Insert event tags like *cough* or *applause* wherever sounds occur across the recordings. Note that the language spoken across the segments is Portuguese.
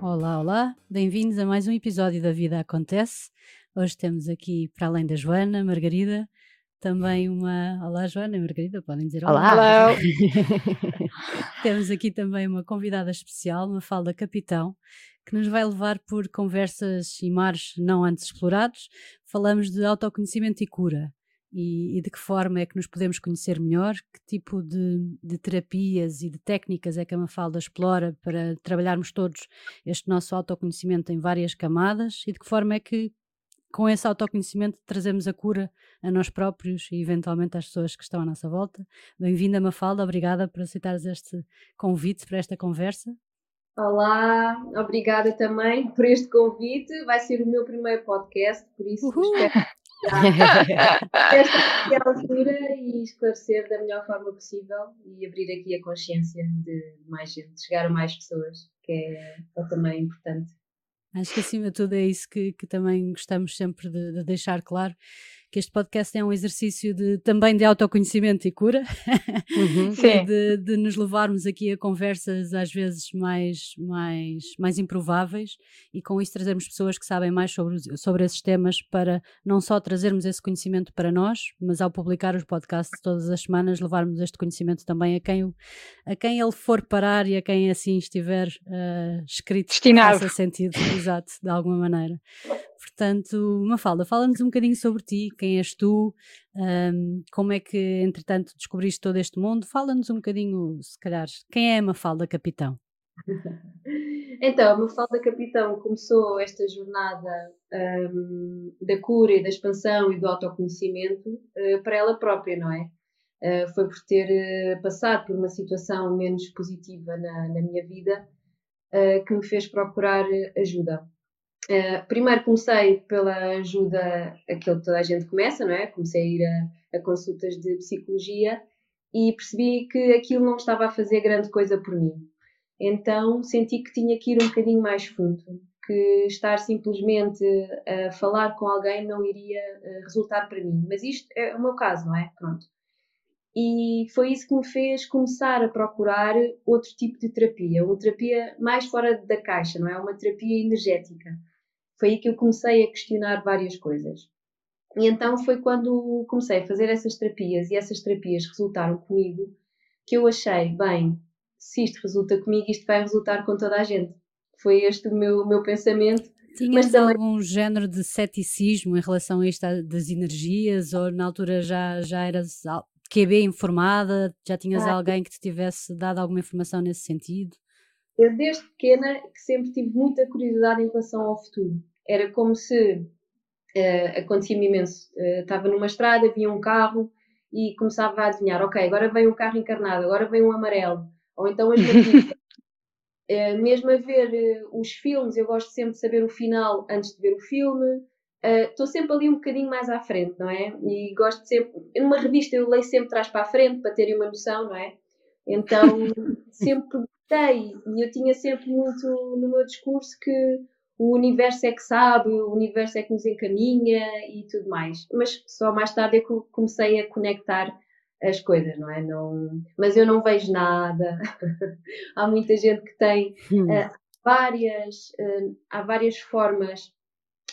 Olá, olá, bem-vindos a mais um episódio da Vida Acontece. Hoje temos aqui, para além da Joana, Margarida, também uma. Olá, Joana e Margarida, podem dizer olá. Olá! *laughs* temos aqui também uma convidada especial, uma falda capitão, que nos vai levar por conversas e mares não antes explorados. Falamos de autoconhecimento e cura e, e, de que forma é que nos podemos conhecer melhor, que tipo de, de, terapias e de técnicas é que a Mafalda explora para trabalharmos todos este nosso autoconhecimento em várias camadas e de que forma é que com esse autoconhecimento trazemos a cura a nós próprios e eventualmente às pessoas que estão à nossa volta. Bem-vinda Mafalda, obrigada por aceitares este convite para esta conversa. Olá, obrigada também por este convite. Vai ser o meu primeiro podcast, por isso Uhul. espero *laughs* esta altura e esclarecer da melhor forma possível e abrir aqui a consciência de mais gente, chegar a mais pessoas, que é, é também importante. Acho que acima de tudo é isso que, que também gostamos sempre de, de deixar claro que este podcast é um exercício de, também de autoconhecimento e cura, uhum, *laughs* de, de, nos levarmos aqui a conversas às vezes mais, mais, mais improváveis e com isso trazermos pessoas que sabem mais sobre, sobre esses temas para não só trazermos esse conhecimento para nós, mas ao publicar os podcasts todas as semanas levarmos este conhecimento também a quem, a quem ele for parar e a quem assim estiver uh, escrito Destinado. faça sentido, exato, de alguma maneira. Portanto, Mafalda, fala-nos um bocadinho sobre ti, quem és tu, um, como é que, entretanto, descobriste todo este mundo. Fala-nos um bocadinho, se calhar, quem é a Mafalda Capitão? *laughs* Então, a Mafalda Capitão começou esta jornada um, da cura e da expansão e do autoconhecimento uh, para ela própria, não é? Uh, foi por ter uh, passado por uma situação menos positiva na, na minha vida que me fez procurar ajuda. Uh, primeiro comecei pela ajuda, aquilo que toda a gente começa, não é? Comecei a ir a, a, consultas de psicologia e percebi que aquilo não estava a fazer grande coisa por mim. Então senti que tinha que ir um bocadinho mais fundo, que estar simplesmente a falar com alguém não iria eh, resultar para mim. Mas isto é o meu caso, não é? Pronto. E foi isso que me fez começar a procurar outro tipo de terapia, uma terapia mais fora da caixa, não é? Uma terapia energética foi aí que eu comecei a questionar várias coisas. E então foi quando comecei a fazer essas terapias e essas terapias resultaram comigo que eu achei, bem, se isto resulta comigo, isto vai resultar com toda a gente. Foi este o meu, meu pensamento. Tinhas também... algum género de ceticismo em relação a isto das energias ou na altura já, já eras QB informada? Já tinhas ah, alguém que te tivesse dado alguma informação nesse sentido? Eu desde pequena que sempre tive muita curiosidade em relação ao futuro era como se uh, acontecia-me imenso. Uh, estava numa estrada, via um carro e começava a adivinhar, ok, agora vem um carro encarnado, agora vem um amarelo, ou então as uh, *laughs* mesmo a ver uh, os filmes, eu gosto sempre de saber o final antes de ver o filme. Estou sempre ali um bocadinho mais à frente, não é? E gosto sempre. Numa revista eu leio sempre trás para a frente para terem uma noção, não é? Então *laughs* sempre gostei e eu tinha sempre muito no meu discurso que o universo é que sabe, o universo é que nos encaminha e tudo mais. Mas só mais tarde é que comecei a conectar as coisas, não é? Não, mas eu não vejo nada. *laughs* há muita gente que tem uh, várias, uh, há várias formas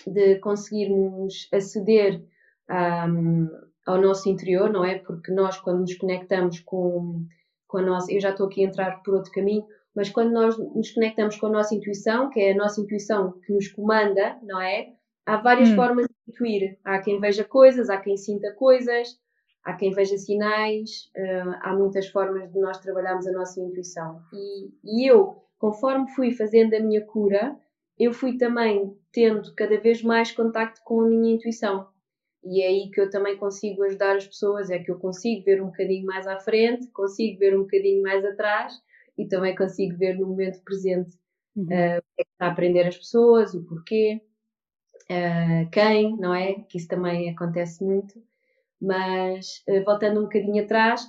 de conseguirmos aceder um, ao nosso interior, não é? Porque nós, quando nos conectamos com, com a nossa. Eu já estou aqui a entrar por outro caminho, mas quando nós nos conectamos com a nossa intuição, que é a nossa intuição que nos comanda, não é? Há várias hum. formas de intuir. Há quem veja coisas, há quem sinta coisas, há quem veja sinais, uh, há muitas formas de nós trabalharmos a nossa intuição. E, e eu, conforme fui fazendo a minha cura, eu fui também tendo cada vez mais contacto com a minha intuição. E é aí que eu também consigo ajudar as pessoas, é que eu consigo ver um bocadinho mais à frente, consigo ver um bocadinho mais atrás e também consigo ver no momento presente uhum. uh, o que é que está a aprender as pessoas, o porquê, uh, quem, não é? Que isso também acontece muito. Mas uh, voltando um bocadinho atrás,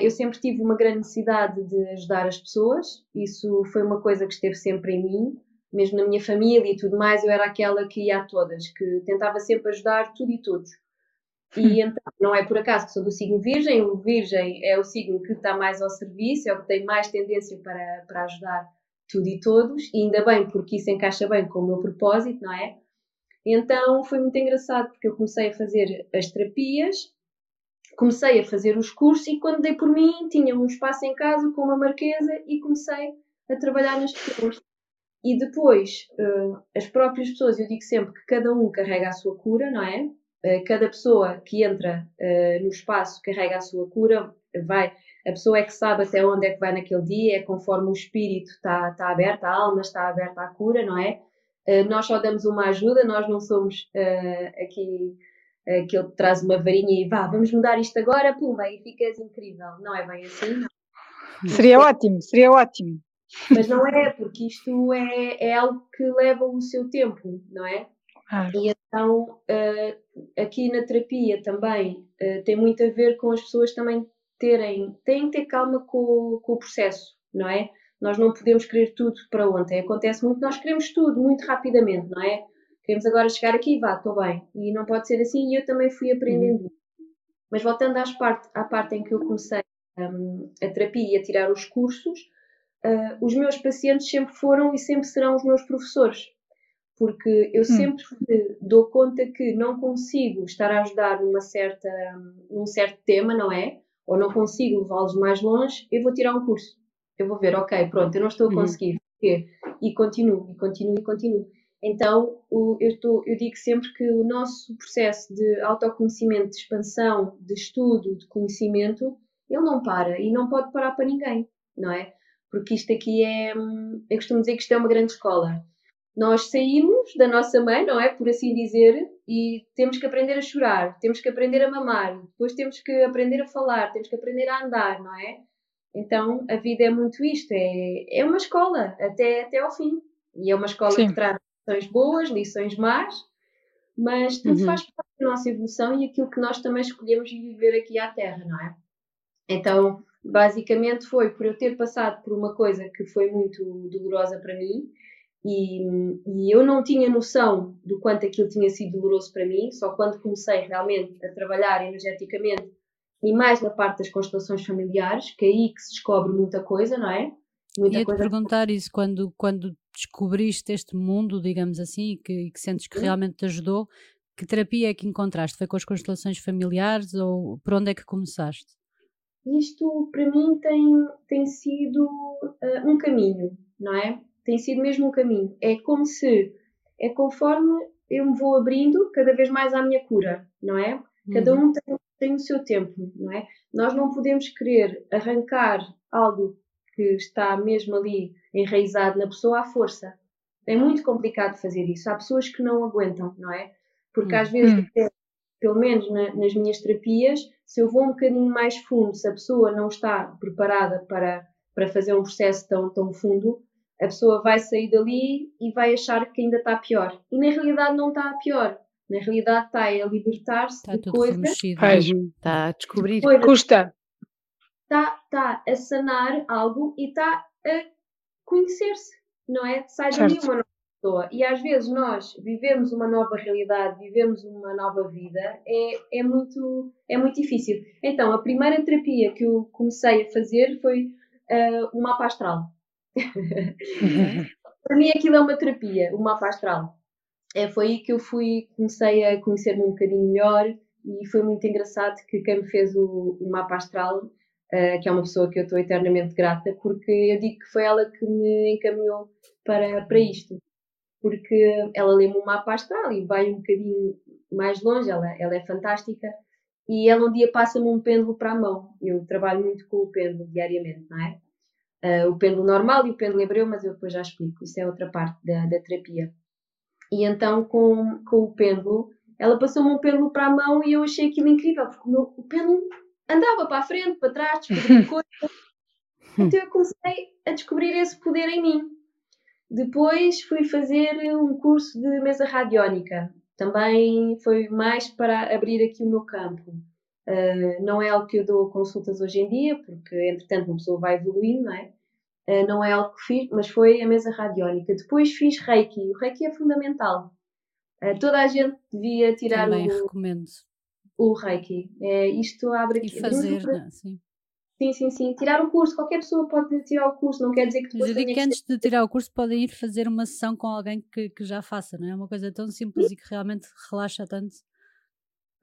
eu sempre tive uma grande necessidade de ajudar as pessoas, isso foi uma coisa que esteve sempre em mim, mesmo na minha família e tudo mais, eu era aquela que ia a todas, que tentava sempre ajudar tudo e todos. E então, não é por acaso que sou do signo Virgem, o Virgem é o signo que está mais ao serviço, é o que tem mais tendência para, para ajudar tudo e todos, e ainda bem porque isso encaixa bem com o meu propósito, não é? Então foi muito engraçado porque eu comecei a fazer as terapias, comecei a fazer os cursos e quando dei por mim tinha um espaço em casa com uma marquesa e comecei a trabalhar nas pessoas. E depois, uh, as próprias pessoas, eu digo sempre que cada um carrega a sua cura, não é? Uh, cada pessoa que entra uh, no espaço carrega a sua cura, vai, a pessoa é que sabe até onde é que vai naquele dia, é conforme o espírito está tá aberto, a alma está aberta à cura, não é? nós só damos uma ajuda, nós não somos aqui aquele que traz uma varinha e vá, vamos mudar isto agora, pumba, e ficas incrível. Não é bem assim, não. Seria ótimo, seria ótimo. Mas não é, porque isto é, é algo que leva o seu tempo, não é? E então, uh, aqui na terapia também uh, tem muito a ver com as pessoas também terem, têm que ter calma com, com o processo, não é? Nós não podemos querer tudo para ontem. Acontece muito, nós queremos tudo muito rapidamente, não é? Queremos agora chegar aqui, vá, estou bem. E não pode ser assim, e eu também fui aprendendo. Uhum. Mas voltando às parte, à parte em que eu comecei um, a terapia e a tirar os cursos, uh, os meus pacientes sempre foram e sempre serão os meus professores. Porque eu hum. sempre dou conta que não consigo estar a ajudar numa certa, num certo tema, não é? Ou não consigo levá-los mais longe, eu vou tirar um curso. Eu vou ver, ok, pronto, eu não estou a uhum. conseguir. Uhum. E continuo, e continuo, e continuo. Então, eu, tô, eu, digo sempre que o nosso processo de autoconhecimento, de expansão, de estudo, de conhecimento, ele não para e não pode parar para ninguém, não é? porque isto aqui é. Eu costumo dizer que isto é uma grande escola. Nós saímos da nossa mãe, não é? Por assim dizer, e temos que aprender a chorar, temos que aprender a mamar, depois temos que aprender a falar, temos que aprender a andar, não é? Então a vida é muito isto, é, é uma escola até, até ao fim. E é uma escola Sim. que traz lições boas, lições más, mas tudo uhum. faz parte da nossa evolução e aquilo que nós também escolhemos viver aqui à Terra, não é? Então, basicamente foi por eu ter passado por uma coisa que foi muito dolorosa para mim e, e, eu não tinha noção do quanto aquilo tinha sido doloroso para mim, só quando comecei realmente a trabalhar energeticamente e mais na parte das constelações familiares, que é aí que se descobre muita coisa, não é? Muita Ia-te coisa... perguntar isso, quando, quando descobriste este mundo, digamos assim, e que, e que sentes que realmente te ajudou, que terapia é que encontraste? Foi com as constelações familiares ou por onde é que começaste? isto para mim tem, tem sido uh, um caminho, não é? Tem sido mesmo um caminho. É como se, é conforme eu me vou abrindo cada vez mais à minha cura, não é? Cada uhum. um tem, tem o seu tempo, não é? Nós não podemos querer arrancar algo que está mesmo ali enraizado na pessoa à força. É muito complicado fazer isso. Há pessoas que não aguentam, não é? Porque às vezes, uhum. pelo menos na, nas minhas terapias, se eu vou um bocadinho mais fundo, se a pessoa não está preparada para, para fazer um processo tão, tão fundo, a pessoa vai sair dali e vai achar que ainda está pior. E na realidade não está pior. Na realidade está a libertar-se de coisas. Está a descobrir. De Custa. Está, está a sanar algo e está a conhecer-se, não é? Sai certo. dali uma nova pessoa. E às vezes nós vivemos uma nova realidade, vivemos uma nova vida, é, é, muito, é muito difícil. Então, a primeira terapia que eu comecei a fazer foi uh, o mapa astral. Uhum. *laughs* Para mim aquilo é uma terapia, o mapa astral. É, foi aí que eu fui, comecei a conhecer-me um bocadinho melhor e foi muito engraçado que quem me fez o, o mapa astral, uh, que é uma pessoa que eu estou eternamente grata, porque eu digo que foi ela que me encaminhou para, para isto porque ela lê-me um mapa astral e vai um bocadinho mais longe, ela, ela é fantástica. E ela um dia passa-me um pêndulo para a mão. Eu trabalho muito com o pêndulo diariamente, não é? Uh, o pêndulo normal e o pêndulo hebreu, mas eu depois já explico. Isso é outra parte da, da terapia. E então, com, com o pêndulo, ela passou-me um pêndulo para a mão e eu achei aquilo incrível, porque o, meu, o pêndulo andava para a frente, para trás, descobria. *laughs* Então eu comecei a descobrir esse poder em mim. Depois fui fazer um curso de mesa radiónica. Também foi mais para abrir aqui o meu campo. Uh, não é algo que eu dou consultas hoje em dia, porque entretanto uma pessoa vai evoluindo, não é? Uh, não é algo que fiz, mas foi a mesa radiónica. Depois fiz Reiki. O Reiki é fundamental. Uh, toda a gente devia tirar Também o, recomendo. o Reiki. É, isto abre aqui. E fazer, não, é? sim. Sim, sim, sim. Tirar o curso, qualquer pessoa pode tirar o curso, não quer dizer que depois. Mas eu digo que antes de tirar o curso podem ir fazer uma sessão com alguém que, que já faça, não é? É uma coisa tão simples sim. e que realmente relaxa tanto.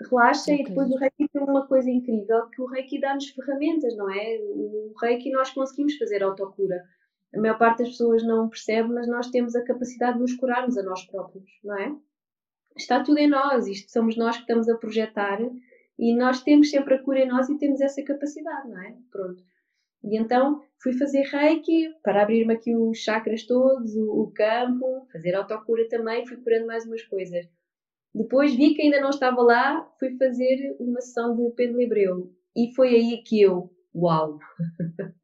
Relaxa e depois o Reiki tem uma coisa incrível que o Reiki dá-nos ferramentas, não é? O Reiki nós conseguimos fazer autocura. A maior parte das pessoas não percebe, mas nós temos a capacidade de nos curarmos a nós próprios, não é? Está tudo em nós, isto somos nós que estamos a projetar e nós temos sempre a cura em nós e temos essa capacidade, não é? Pronto. E então fui fazer reiki para abrir-me aqui os chakras todos, o, o campo, fazer autocura também, fui curando mais umas coisas. Depois vi que ainda não estava lá, fui fazer uma sessão de Pedro Hebreu. E foi aí que eu, uau!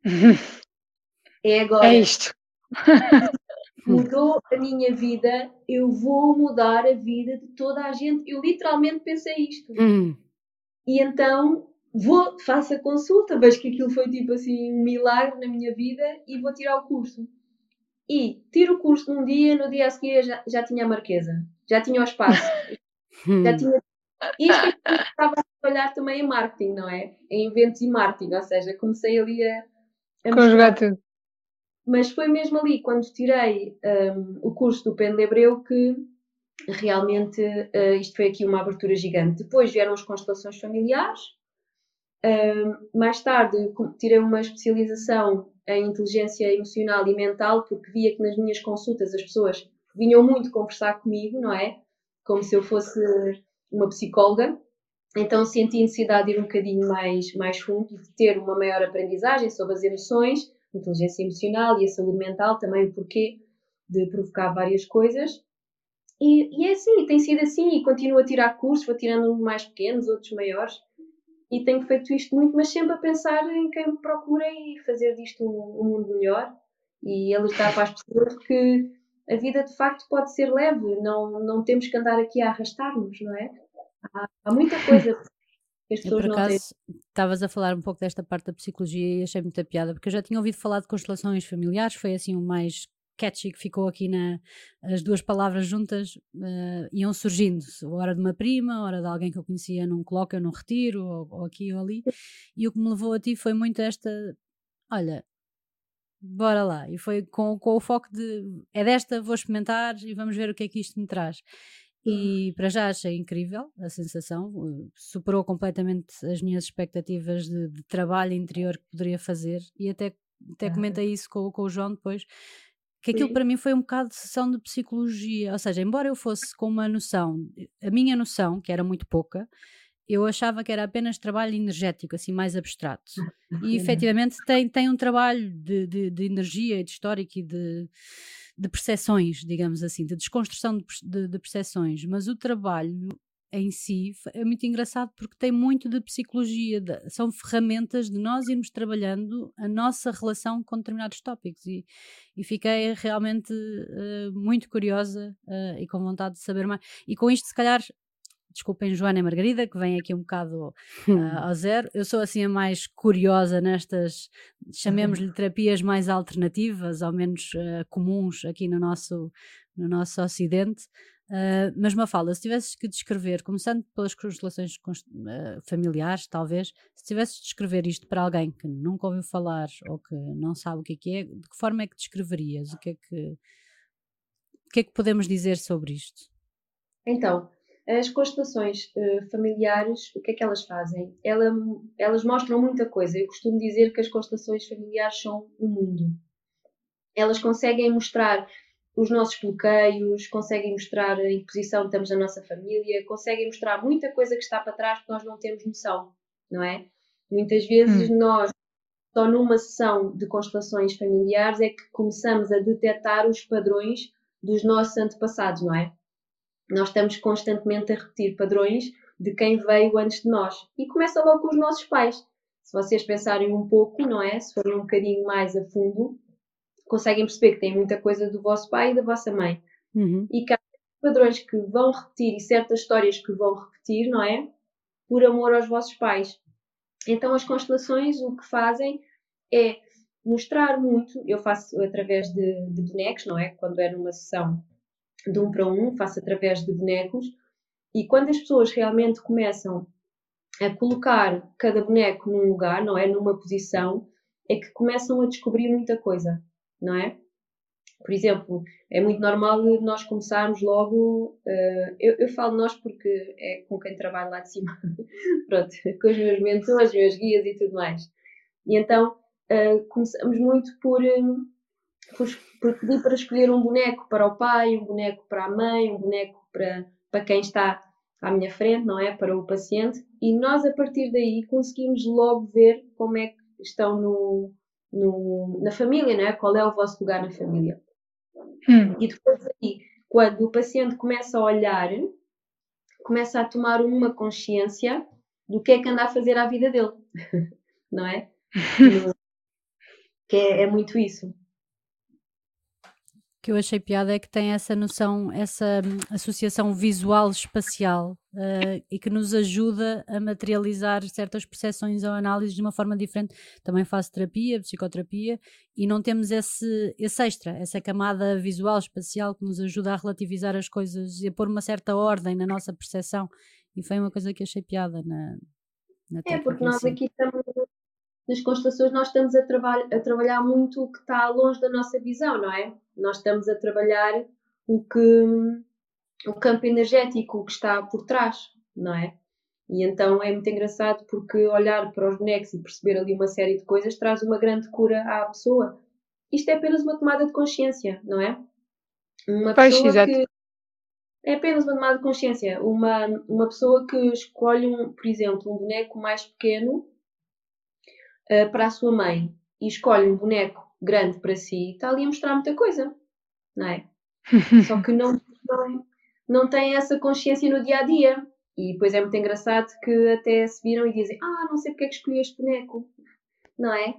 *laughs* é agora. É isto. *laughs* Mudou a minha vida, eu vou mudar a vida de toda a gente. Eu literalmente pensei isto. Hum. E então vou, faço a consulta, vejo que aquilo foi tipo assim um milagre na minha vida e vou tirar o curso. E tiro o curso num dia, no dia a seguir já, já tinha a marquesa, já tinha o espaço, já hum. tinha. Isto é estava a trabalhar também em marketing, não é? Em eventos e marketing, ou seja, comecei ali a. a Conjugar tudo. Mas foi mesmo ali, quando tirei um, o curso do Pendebreu, que realmente uh, isto foi aqui uma abertura gigante. Depois vieram as constelações familiares. Uh, mais tarde tirei uma especialização em inteligência emocional e mental, porque via que nas minhas consultas as pessoas vinham muito conversar comigo, não é? Como se eu fosse uma psicóloga. Então senti necessidade de ir um bocadinho mais, mais fundo e de ter uma maior aprendizagem sobre as emoções, inteligência emocional e a saúde mental, também o porquê de provocar várias coisas. E, e é assim, tem sido assim, e continuo a tirar cursos, vou tirando uns mais pequenos, outros maiores, e tenho feito isto muito, mas sempre a pensar em quem me procura e fazer disto um, um mundo melhor e alertar para as pessoas que a vida de facto pode ser leve, não, não temos que andar aqui a arrastar-nos, não é? Há, há muita coisa *laughs* que as pessoas eu, por acaso, não estavas a falar um pouco desta parte da psicologia e achei muita piada, porque eu já tinha ouvido falar de constelações familiares, foi assim o mais catchy que ficou aqui na as duas palavras juntas uh, iam surgindo, hora de uma prima, hora de alguém que eu conhecia num colóquio, num retiro, ou, ou, aqui ou ali, e o que me levou a ti foi muito esta, olha, bora lá, e foi com, com o foco de, é desta, vou experimentar e vamos ver o que é que isto me traz. E para já achei incrível a sensação, superou completamente as minhas expectativas de, de trabalho interior que poderia fazer e até até comentei isso com, com o João depois, que aquilo Sim. para mim foi um bocado de sessão de psicologia, ou seja, embora eu fosse com uma noção, a minha noção, que era muito pouca, eu achava que era apenas trabalho energético, assim, mais abstrato. E efetivamente tem, tem um trabalho de, de, de energia, de histórico e de, de percepções, digamos assim, de desconstrução de, de, de percepções, mas o trabalho em si é muito engraçado porque tem muito de psicologia, de, são ferramentas de nós irmos trabalhando a nossa relação com determinados tópicos e, e fiquei realmente uh, muito curiosa uh, e com vontade de saber mais. E com isto, se calhar, desculpem Joana e Margarida, que vem aqui um bocado uh, *laughs* ao zero. Eu sou assim a mais curiosa nestas, chamemos-lhe *laughs* terapias mais alternativas, ao menos uh, comuns aqui no nosso, no nosso ocidente. Uh, mas Mafalda, se tivesses que descrever, começando pelas constelações uh, familiares, talvez, se tivesses de descrever isto para alguém que nunca ouviu falar ou que não sabe o que é que é, de que forma é que descreverias? O que é que, o que, é que podemos dizer sobre isto? Então, as constelações uh, familiares, o que é que elas fazem? Ela, elas mostram muita coisa. Eu costumo dizer que as constelações familiares são o mundo. Elas conseguem mostrar os nossos bloqueios, conseguem mostrar em que posição estamos na nossa família, conseguem mostrar muita coisa que está para trás que nós não temos noção, não é? Muitas vezes hum. nós, só numa sessão de constelações familiares, é que começamos a detectar os padrões dos nossos antepassados, não é? Nós estamos constantemente a repetir padrões de quem veio antes de nós. E começa logo com os nossos pais. Se vocês pensarem um pouco, não é? Se forem um bocadinho mais a fundo, conseguem perceber que tem muita coisa do vosso pai e da vossa mãe. Uhum. E que há padrões que vão repetir e certas histórias que vão repetir, não é? Por amor aos vossos pais. Então as constelações o que fazem é mostrar muito, eu faço através de, de bonecos, não é? Quando é numa sessão de um para um, faço através de bonecos, e quando as pessoas realmente começam a colocar cada boneco num lugar, não é? Numa posição, é que começam a descobrir muita coisa, não é? Por exemplo, é muito normal nós começarmos logo. Uh, eu, eu, falo nós porque é com quem trabalho lá de cima, *laughs* pronto, com os meus mentores, os meus guias e tudo mais. E então uh, começamos muito por, um, por, por, pedir para escolher um boneco para o pai, um boneco para a mãe, um boneco para, para quem está à minha frente, não é? Para o paciente. E nós, a partir daí, conseguimos logo ver como é que estão no, no, na família, não é? Qual é o vosso lugar na família. Hum. E depois aí, quando o paciente começa a olhar, começa a tomar uma consciência do que é que anda a fazer à vida dele, *laughs* não é? *laughs* que é, é muito isso que eu achei piada é que tem essa noção, essa hum, associação visual espacial uh, e que nos ajuda a materializar certas percepções ou análises de uma forma diferente. Também faço terapia, psicoterapia e não temos esse, esse extra, essa camada visual espacial que nos ajuda a relativizar as coisas e a pôr uma certa ordem na nossa percepção. E foi uma coisa que achei piada na, na É, porque nós aqui estamos nas constelações nós estamos a, traba a trabalhar muito o que está longe da nossa visão, não é? Nós estamos a trabalhar o que o campo energético, o que está por trás, não é? E então é muito engraçado porque olhar para os bonecos e perceber ali uma série de coisas traz uma grande cura à pessoa. Isto é apenas uma tomada de consciência, não é? Uma pessoa Pois, que é apenas uma tomada de consciência. Uma, uma pessoa que escolhe, um, por exemplo, um boneco mais pequeno uh, para a sua mãe e escolhe um boneco grande para si, está ali a mostrar muita coisa, não é? *laughs* Só que não, não, não tem essa consciência no dia a dia. E depois é muito engraçado que até se viram e dizem: Ah, não sei porque é que escolhi este boneco, não é?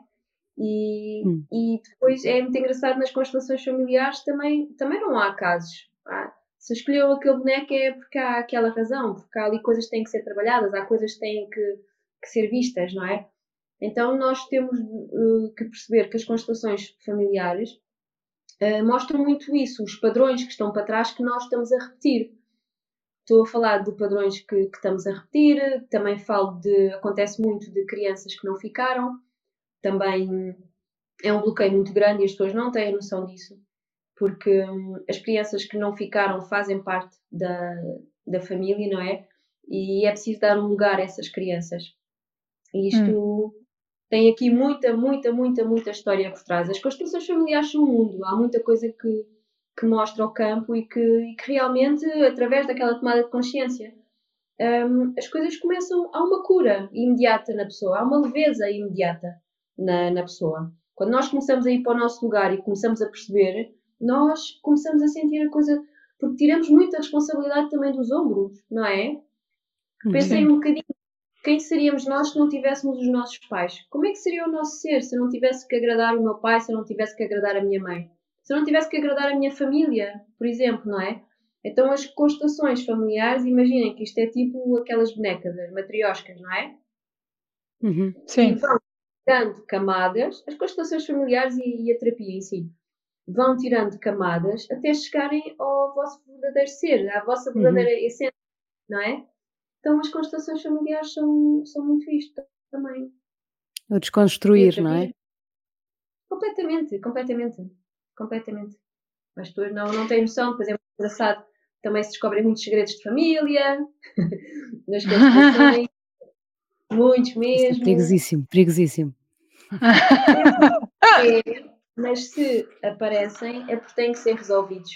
E, hum. e depois é muito engraçado nas constelações familiares também, também não há casos. Ah, se escolheu aquele boneco é porque há aquela razão, porque há ali coisas que têm que ser trabalhadas, há coisas que têm que, que ser vistas, não é? Então nós temos uh, que perceber que as constelações familiares uh, mostram muito isso, os padrões que estão para trás que nós estamos a repetir. Estou a falar de padrões que, que estamos a repetir, também falo de. acontece muito de crianças que não ficaram, também é um bloqueio muito grande e as pessoas não têm noção disso, porque um, as crianças que não ficaram fazem parte da, da família, não é? E é preciso dar um lugar a essas crianças. E isto hum tem aqui muita, muita, muita, muita história por trás. As construções familiares são um mundo, há muita coisa que, que mostra o campo e que, e que realmente, através daquela tomada de consciência, um, as coisas começam. Há uma cura imediata na pessoa, há uma leveza imediata na, na pessoa. Quando nós começamos a ir para o nosso lugar e começamos a perceber, nós começamos a sentir a coisa. Porque tiramos muita responsabilidade também dos ombros, não é? Pensei um bocadinho quem seríamos nós se não tivéssemos os nossos pais? Como é que seria o nosso ser se eu não tivesse que agradar o meu pai, se eu não tivesse que agradar a minha mãe? Se eu não tivesse que agradar a minha família, por exemplo, não é? Então as constelações familiares, imaginem que isto é tipo aquelas bonecas, as matrioscas, não é? Uhum, sim. E vão tirando camadas, as constelações familiares e, e a terapia em si, vão tirando camadas até chegarem ao vosso verdadeiro ser, à vossa uhum. verdadeira uhum. essência, não é? Então as constelações familiares são, são muito isto também. O desconstruir, não é? Completamente, completamente, completamente. As pessoas não, não têm noção, depois é muito engraçado, também se descobrem muitos segredos de família, *laughs* nas constelações, muitos é mesmo. É perigosíssimo, perigosíssimo. É, mas se aparecem é porque têm que ser resolvidos.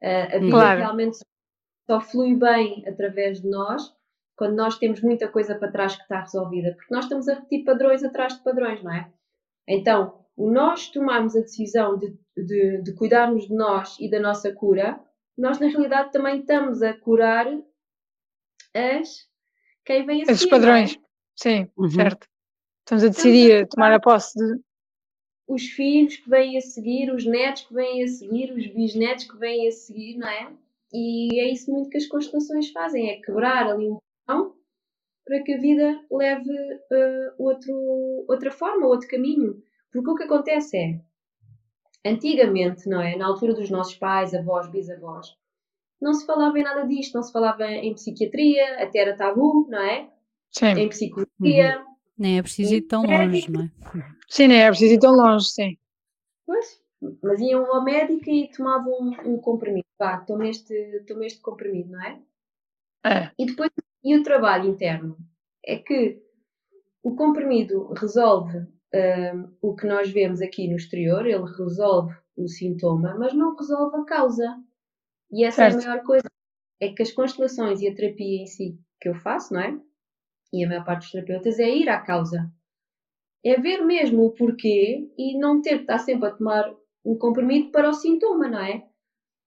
Uh, a vida claro. realmente só flui bem através de nós quando nós temos muita coisa para trás que está resolvida, porque nós estamos a repetir padrões atrás de padrões, não é? Então, o nós tomarmos a decisão de, de, de cuidarmos de nós e da nossa cura, nós na realidade também estamos a curar as quem vem a seguir. Esses é? padrões, é? sim, uhum. certo. Estamos a decidir estamos a tomar a posse de. Os filhos que vêm a seguir, os netos que vêm a seguir, os bisnetos que vêm a seguir, não é? E é isso muito que as constelações fazem, é quebrar ali um para que a vida leve uh, outro, outra forma, outro caminho. Porque o que acontece é, antigamente, não é? Na altura dos nossos pais, avós, bisavós, não se falava em nada disto, não se falava em psiquiatria, até era tabu, não é? sim. em psicologia. Uhum. Nem é preciso ir tão longe, não é? Sim, nem é preciso ir tão longe, sim. Pois, mas iam ao médico e tomavam um, um comprimido. Vá, toma este, toma este comprimido, não é? É. E depois, e o trabalho interno? É que o comprimido resolve hum, o que nós vemos aqui no exterior, ele resolve o sintoma, mas não resolve a causa. E essa é Certo. a maior coisa. É que as constelações e a terapia em si que eu faço, não é? E a maior parte dos terapeutas é ir à causa. É ver mesmo o porquê e não ter que estar sempre a tomar um comprimido para o sintoma, não é?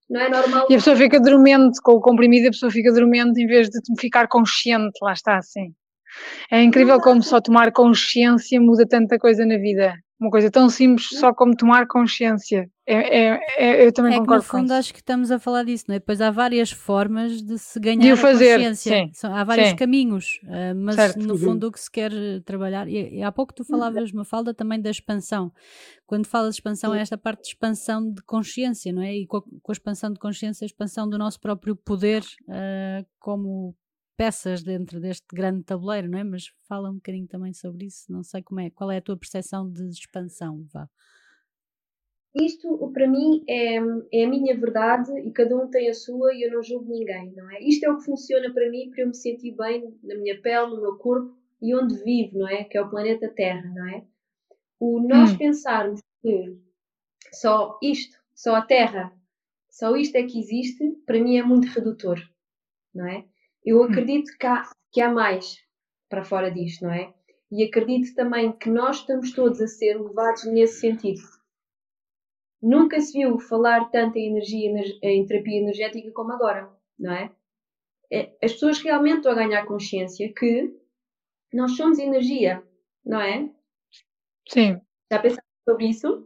Não é normal. E a pessoa fica dormente com o comprimido, a pessoa fica dormente em vez de ficar consciente, lá está, sim. É incrível como só tomar consciência muda tanta coisa na vida. Uma coisa tão simples, só como tomar consciência. É, é- é- eu também É que no concordo com fundo isso. acho que estamos a falar disso, não é? Depois há várias formas de se ganhar De o fazer, consciência. sim, há vários sim. caminhos, ah, mas Certo. no fundo o que se quer eh, trabalhar, e, há pouco tu falavas, Mafalda, também da expansão. Quando falas de expansão é esta parte de expansão de consciência, não é? E com a, com a expansão de consciência, a expansão do nosso próprio poder ah, como peças dentro deste grande tabuleiro, não é? Mas fala um bocadinho também sobre isso, não sei como é, qual é a tua percepção de expansão, vá. Isto, para mim, é, é a minha verdade e cada um tem a sua e eu não julgo ninguém, não é? Isto é o que funciona para mim, para eu me sentir bem na minha pele, no meu corpo e onde vivo, não é? Que é o planeta Terra, não é? O nós Hum. pensarmos que só isto, só a Terra, só isto é que existe, para mim é muito redutor, não é? Eu acredito que há, que há mais para fora disto, não é? E acredito também que nós estamos todos a ser levados nesse sentido. Nunca se viu falar tanto em energia, ener- em terapia energética como agora, não é? É, As pessoas realmente estão a ganhar consciência que nós somos energia, não é? Sim. Já pensaste sobre isso?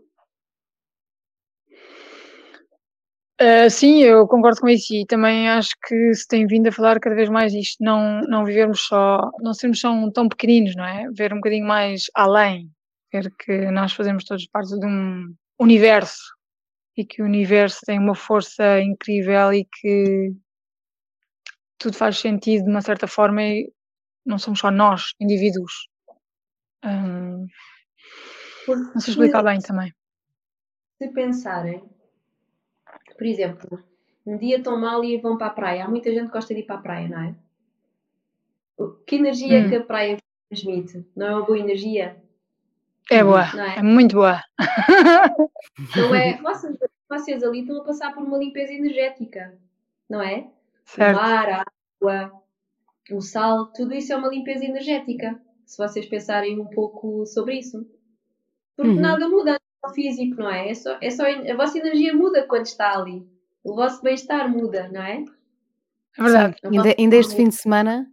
Uh, sim, eu concordo com isso e também acho que se tem vindo a falar cada vez mais disto, não, não vivermos só, não sermos só um- tão pequeninos, não é? Ver um bocadinho mais além, ver que nós fazemos todos parte de um universo e que o universo tem uma força incrível e que tudo faz sentido de uma certa forma e não somos só nós, indivíduos. Hum, não sei explicar bem também. Se pensarem, por exemplo, um dia estão mal e vão para a praia. Há muita gente que gosta de ir para a praia, não é? Que energia Hum. que a praia transmite? Não é uma boa energia? É boa, Não é? é muito boa. Não é? *laughs* Vocês, vocês ali estão a passar por uma limpeza energética, não é? O Certo. mar, a água, o sal, tudo isso é uma limpeza energética. Se vocês pensarem um pouco sobre isso. Porque Uhum. nada muda ao físico, não é? É só, é só, a vossa energia muda quando está ali. O vosso bem-estar muda, não é? É verdade. Ainda, ainda este fim de semana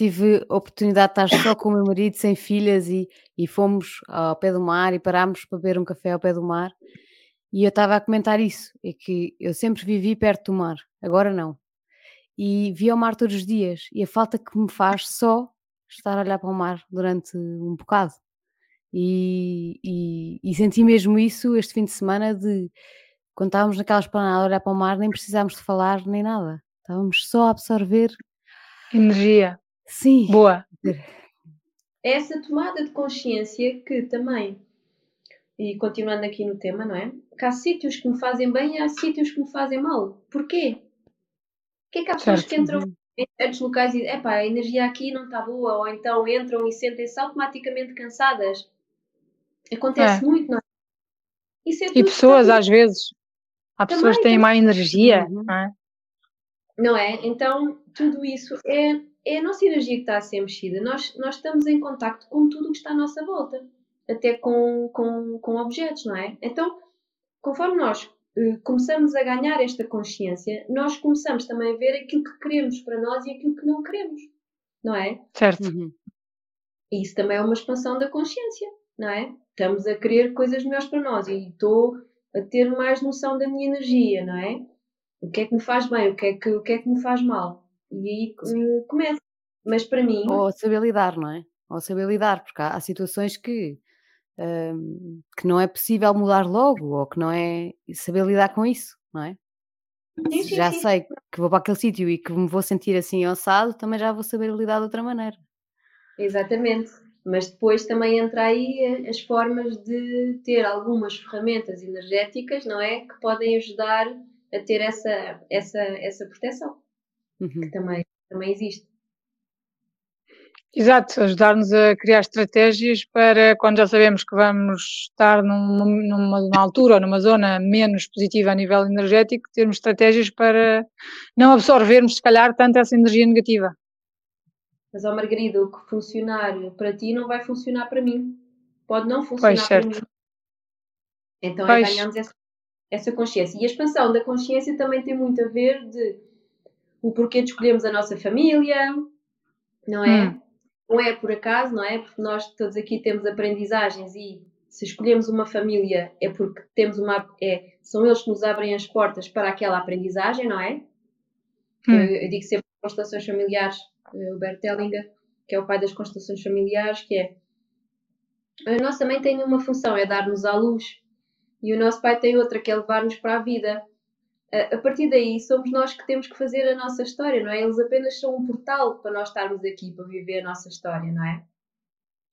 tive a oportunidade de estar só com o meu marido, sem filhas, e, e fomos ao pé do mar e parámos para beber um café ao pé do mar. E eu estava a comentar isso, é que eu sempre vivi perto do mar, agora não. E via o mar todos os dias, e a falta que me faz só estar a olhar para o mar durante um bocado. E, e, e senti mesmo isso este fim de semana de quando estávamos naquela esplanada a olhar para o mar, nem precisámos de falar nem nada. Estávamos só a absorver Energia. Sim. Boa. É essa tomada de consciência que também, e continuando aqui no tema, não é? Que há sítios que me fazem bem e há sítios que me fazem mal. Porquê? Porquê é que há pessoas Certo. que entram em certos locais e epá, a energia aqui não está boa, ou então entram e sentem-se automaticamente cansadas? Acontece É. muito, não é? Isso é E pessoas, às vezes. Há pessoas que têm má energia, Uhum. não é? Não é? Então, tudo isso é, é a nossa energia que está a ser mexida. Nós, nós estamos em contacto com tudo o que está à nossa volta, até com, com, com objetos, não é? Então, conforme nós eh, começamos a ganhar esta consciência, nós começamos também a ver aquilo que queremos para nós e aquilo que não queremos, não é? Certo. Uhum. E isso também é uma expansão da consciência, não é? Estamos a querer coisas melhores para nós e estou a ter mais noção da minha energia, não é? O que é que me faz bem, o que é que, o que, é que me faz mal. E aí eh, começa. Mas para mim, Ou saber lidar, não é? Ou saber lidar, porque há, há situações que, hum, que não é possível mudar logo, ou que não é saber lidar com isso, não é? Sim, Se sim, já sim. sei que vou para aquele sítio e que me vou sentir assim assado, também já vou saber lidar de outra maneira. Exatamente. Mas depois também entra aí as formas de ter algumas ferramentas energéticas, não é? Que podem ajudar a ter essa, essa, essa proteção. Uhum. Que também, também existe. Exato, ajudar-nos a criar estratégias para quando já sabemos que vamos estar numa, numa, numa, altura ou numa zona menos positiva a nível energético, termos estratégias para não absorvermos, se calhar, tanto essa energia negativa. Mas, ó Margarida, o que funcionar para ti não vai funcionar para mim. Pode não funcionar pois, para mim. Então é pois. é ganharmos essa, essa consciência. E a expansão da consciência também tem muito a ver de o porquê de escolhermos a nossa família, não é? Hum. Não é por acaso, não é? Porque nós todos aqui temos aprendizagens e se escolhemos uma família é porque temos uma. É, são eles que nos abrem as portas para aquela aprendizagem, não é? Hum. Eu, eu digo sempre constelações familiares o Bert Hellinger, que é o pai das constelações familiares, que é a nossa mãe tem uma função, é dar-nos à luz, e o nosso pai tem outra, que é levar-nos para a vida. A partir daí, somos nós que temos que fazer a nossa história, não é? Eles apenas são um portal para nós estarmos aqui, para viver a nossa história, não é?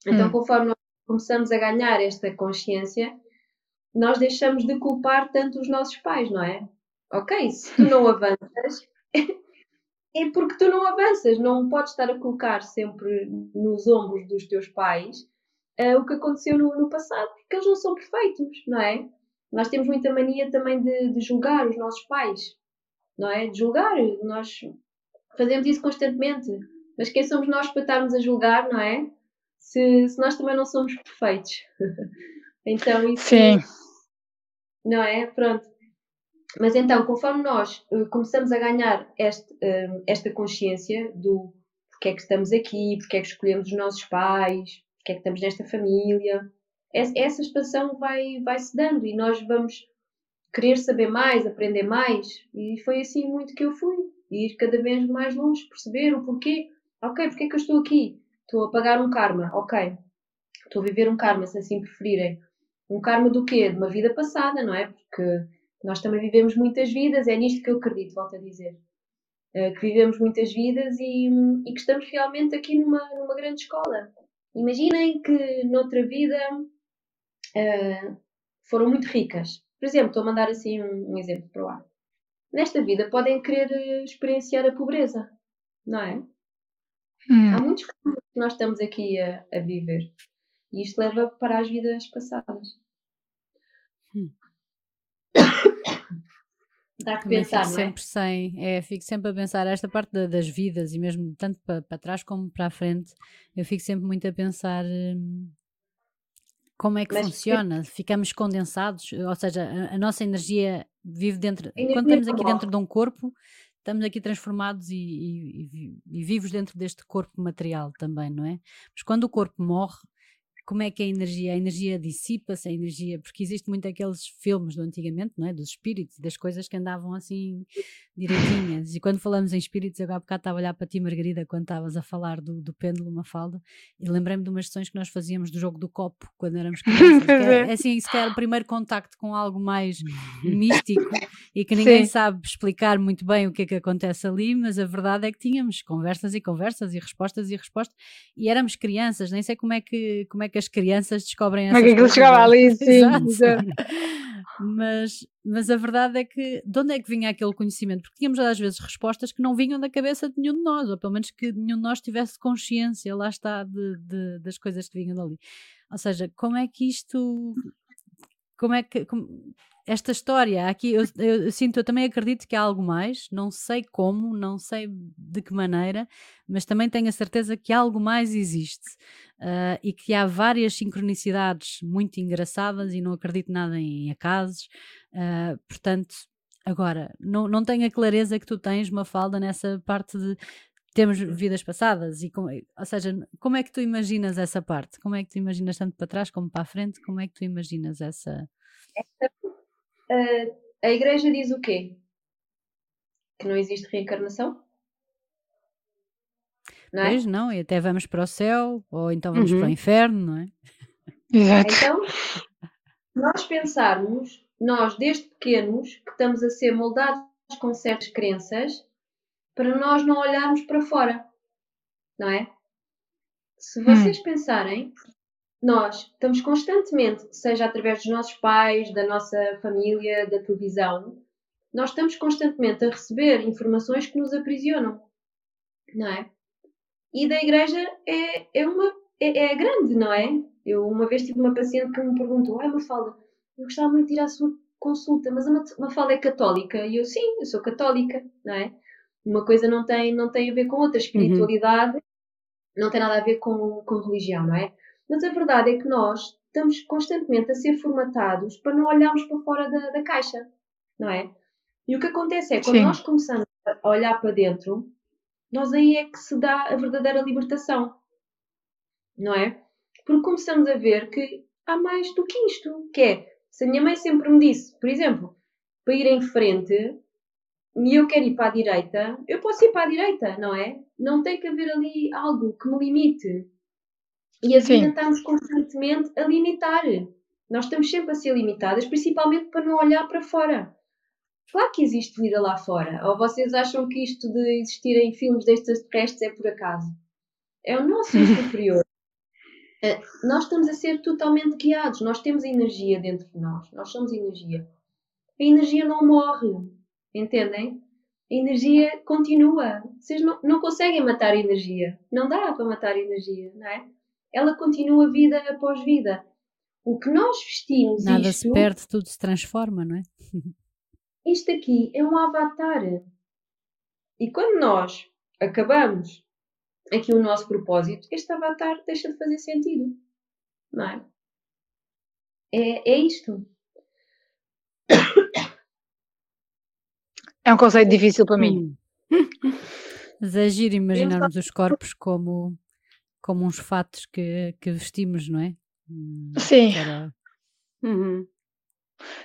Então, hum. conforme nós começamos a ganhar esta consciência, nós deixamos de culpar tanto os nossos pais, não é? Ok, se tu não *laughs* avanças, é porque tu não avanças, não podes estar a colocar sempre nos ombros dos teus pais uh, o que aconteceu no, no, passado, porque eles não são perfeitos, não é? Nós temos muita mania também de, de julgar os nossos pais, não é? De julgar, nós fazemos isso constantemente, mas quem somos nós para estarmos a julgar, não é? Se, se nós também não somos perfeitos. *laughs* então isso. Sim. Não é? Pronto. Mas então, conforme nós uh, começamos a ganhar este, uh, esta consciência do porque é que estamos aqui, porque é que escolhemos os nossos pais, porque é que estamos nesta família, essa expansão vai, vai se dando e nós vamos querer saber mais, aprender mais. E foi assim muito que eu fui. Ir cada vez mais longe, perceber o porquê. Ok, porque é que eu estou aqui? Estou a pagar um karma. Ok. Estou a viver um karma, se assim preferirem. Um karma do quê? De uma vida passada, não é? Porque nós também vivemos muitas vidas, é nisto que eu acredito, volto a dizer. Uh, que vivemos muitas vidas e, e, que estamos realmente aqui numa, numa grande escola. Imaginem que noutra vida uh, foram muito ricas. Por exemplo, estou a mandar assim um, um exemplo para o ar. Nesta vida podem querer eh, experienciar a pobreza, não é? Hum. Há muitos que nós estamos aqui a, a viver. E isto leva para as vidas passadas. Hum. Dá que pensar, fico não é? sempre sem, é, fico sempre a pensar esta parte da, das vidas e mesmo tanto para, para trás como para a frente, eu fico sempre muito a pensar hum, como é que Mas, funciona, ficamos condensados, ou seja, a, a nossa energia vive dentro, energia quando estamos aqui dentro de um corpo, estamos aqui transformados e, e, e, vivos dentro deste corpo material também, não é? Mas quando o corpo morre, como é que é a energia, a energia dissipa-se, a energia, porque existe muito aqueles filmes do antigamente, não é? Dos espíritos, das coisas que andavam assim direitinhas. E quando falamos em espíritos, eu há bocado estava a olhar para ti, Margarida, quando estavas a falar do, do pêndulo, uma falda, e lembrei-me de umas sessões que nós fazíamos do jogo do copo, quando éramos *laughs* crianças. é, é assim, se calhar o primeiro contacto com algo mais *laughs* místico e que ninguém Sim. sabe explicar muito bem o que é que acontece ali, mas a verdade é que tínhamos conversas e conversas e respostas e respostas, e éramos crianças, nem sei como é que, como é que que as crianças descobrem essas Como é que aquilo chegava ali, sim. Mas, mas a verdade é que de onde é que vinha aquele conhecimento? Porque tínhamos às vezes respostas que não vinham da cabeça de nenhum de nós, ou pelo menos que nenhum de nós tivesse consciência, lá está, de, de das coisas que vinham dali. Ou seja, como é que isto. Como é que. Como, esta história aqui, eu, eu, eu, sinto, eu também acredito que há algo mais, não sei como, não sei de que maneira, mas também tenho a certeza que algo mais existe uh, e que há várias sincronicidades muito engraçadas e não acredito nada em acasos, uh, portanto, agora, não, não tenho a clareza que tu tens, uma falda nessa parte de temos vidas passadas e como, ou seja, como é que tu imaginas essa parte? Como é que tu imaginas tanto para trás como para a frente? Como é que tu imaginas essa? essa uh, a igreja diz o quê? Que não existe reencarnação? Não é? Pois não, e até vamos para o céu, ou então vamos uhum. para o inferno, não é? Exato. Então, nós pensarmos, nós desde pequenos, que estamos a ser moldados com certas crenças, para nós não olharmos para fora, não é? Se vocês hum. pensarem, nós estamos constantemente, seja através dos nossos pais, da nossa família, da televisão, nós estamos constantemente a receber informações que nos aprisionam, não é? E da igreja é, é uma é, é grande, não é? Eu uma vez tive uma paciente que me perguntou, ai Mafalda, eu gostava muito de ir à sua consulta, mas a Mafalda é católica? E eu, sim, eu sou católica, não é? Uma coisa não tem, não tem a ver com outra, uhum. espiritualidade uhum. não tem nada a ver com, com religião, não é? Mas a verdade é que nós estamos constantemente a ser formatados para não olharmos para fora da, da caixa, não é? E o que acontece é, quando Sim. nós começamos a olhar para dentro, nós aí é que se dá a verdadeira libertação, não é? Porque começamos a ver que há mais do que isto, que é, se a minha mãe sempre me disse, por exemplo, para ir em frente, e eu quero ir para a direita, eu posso ir para a direita, não é? Não tem que haver ali algo que me limite. E a vida estamos constantemente a limitar. Nós estamos sempre a ser limitadas, principalmente para não olhar para fora. Claro que existe vida lá fora. Ou vocês acham que isto de existirem filmes destes extraterrestres é por acaso? É o nosso *laughs* superior. Eh, nós estamos a ser totalmente guiados. Nós temos energia dentro de nós. Nós somos energia. A energia não morre. Entendem? A energia continua. Vocês não, não conseguem matar a energia. Não dá para matar a energia, não é? Ela continua vida após vida. O que nós vestimos Nada isto, se perde, tudo se transforma, não é? *laughs* isto aqui é um avatar. E quando nós acabamos aqui o nosso propósito, este avatar deixa de fazer sentido. Não é? É, é isto. É um conceito difícil para mim. *laughs* Mas é giro imaginarmos os corpos como como uns fatos que, que vestimos, não é? Hum, Sim. Para... Uhum.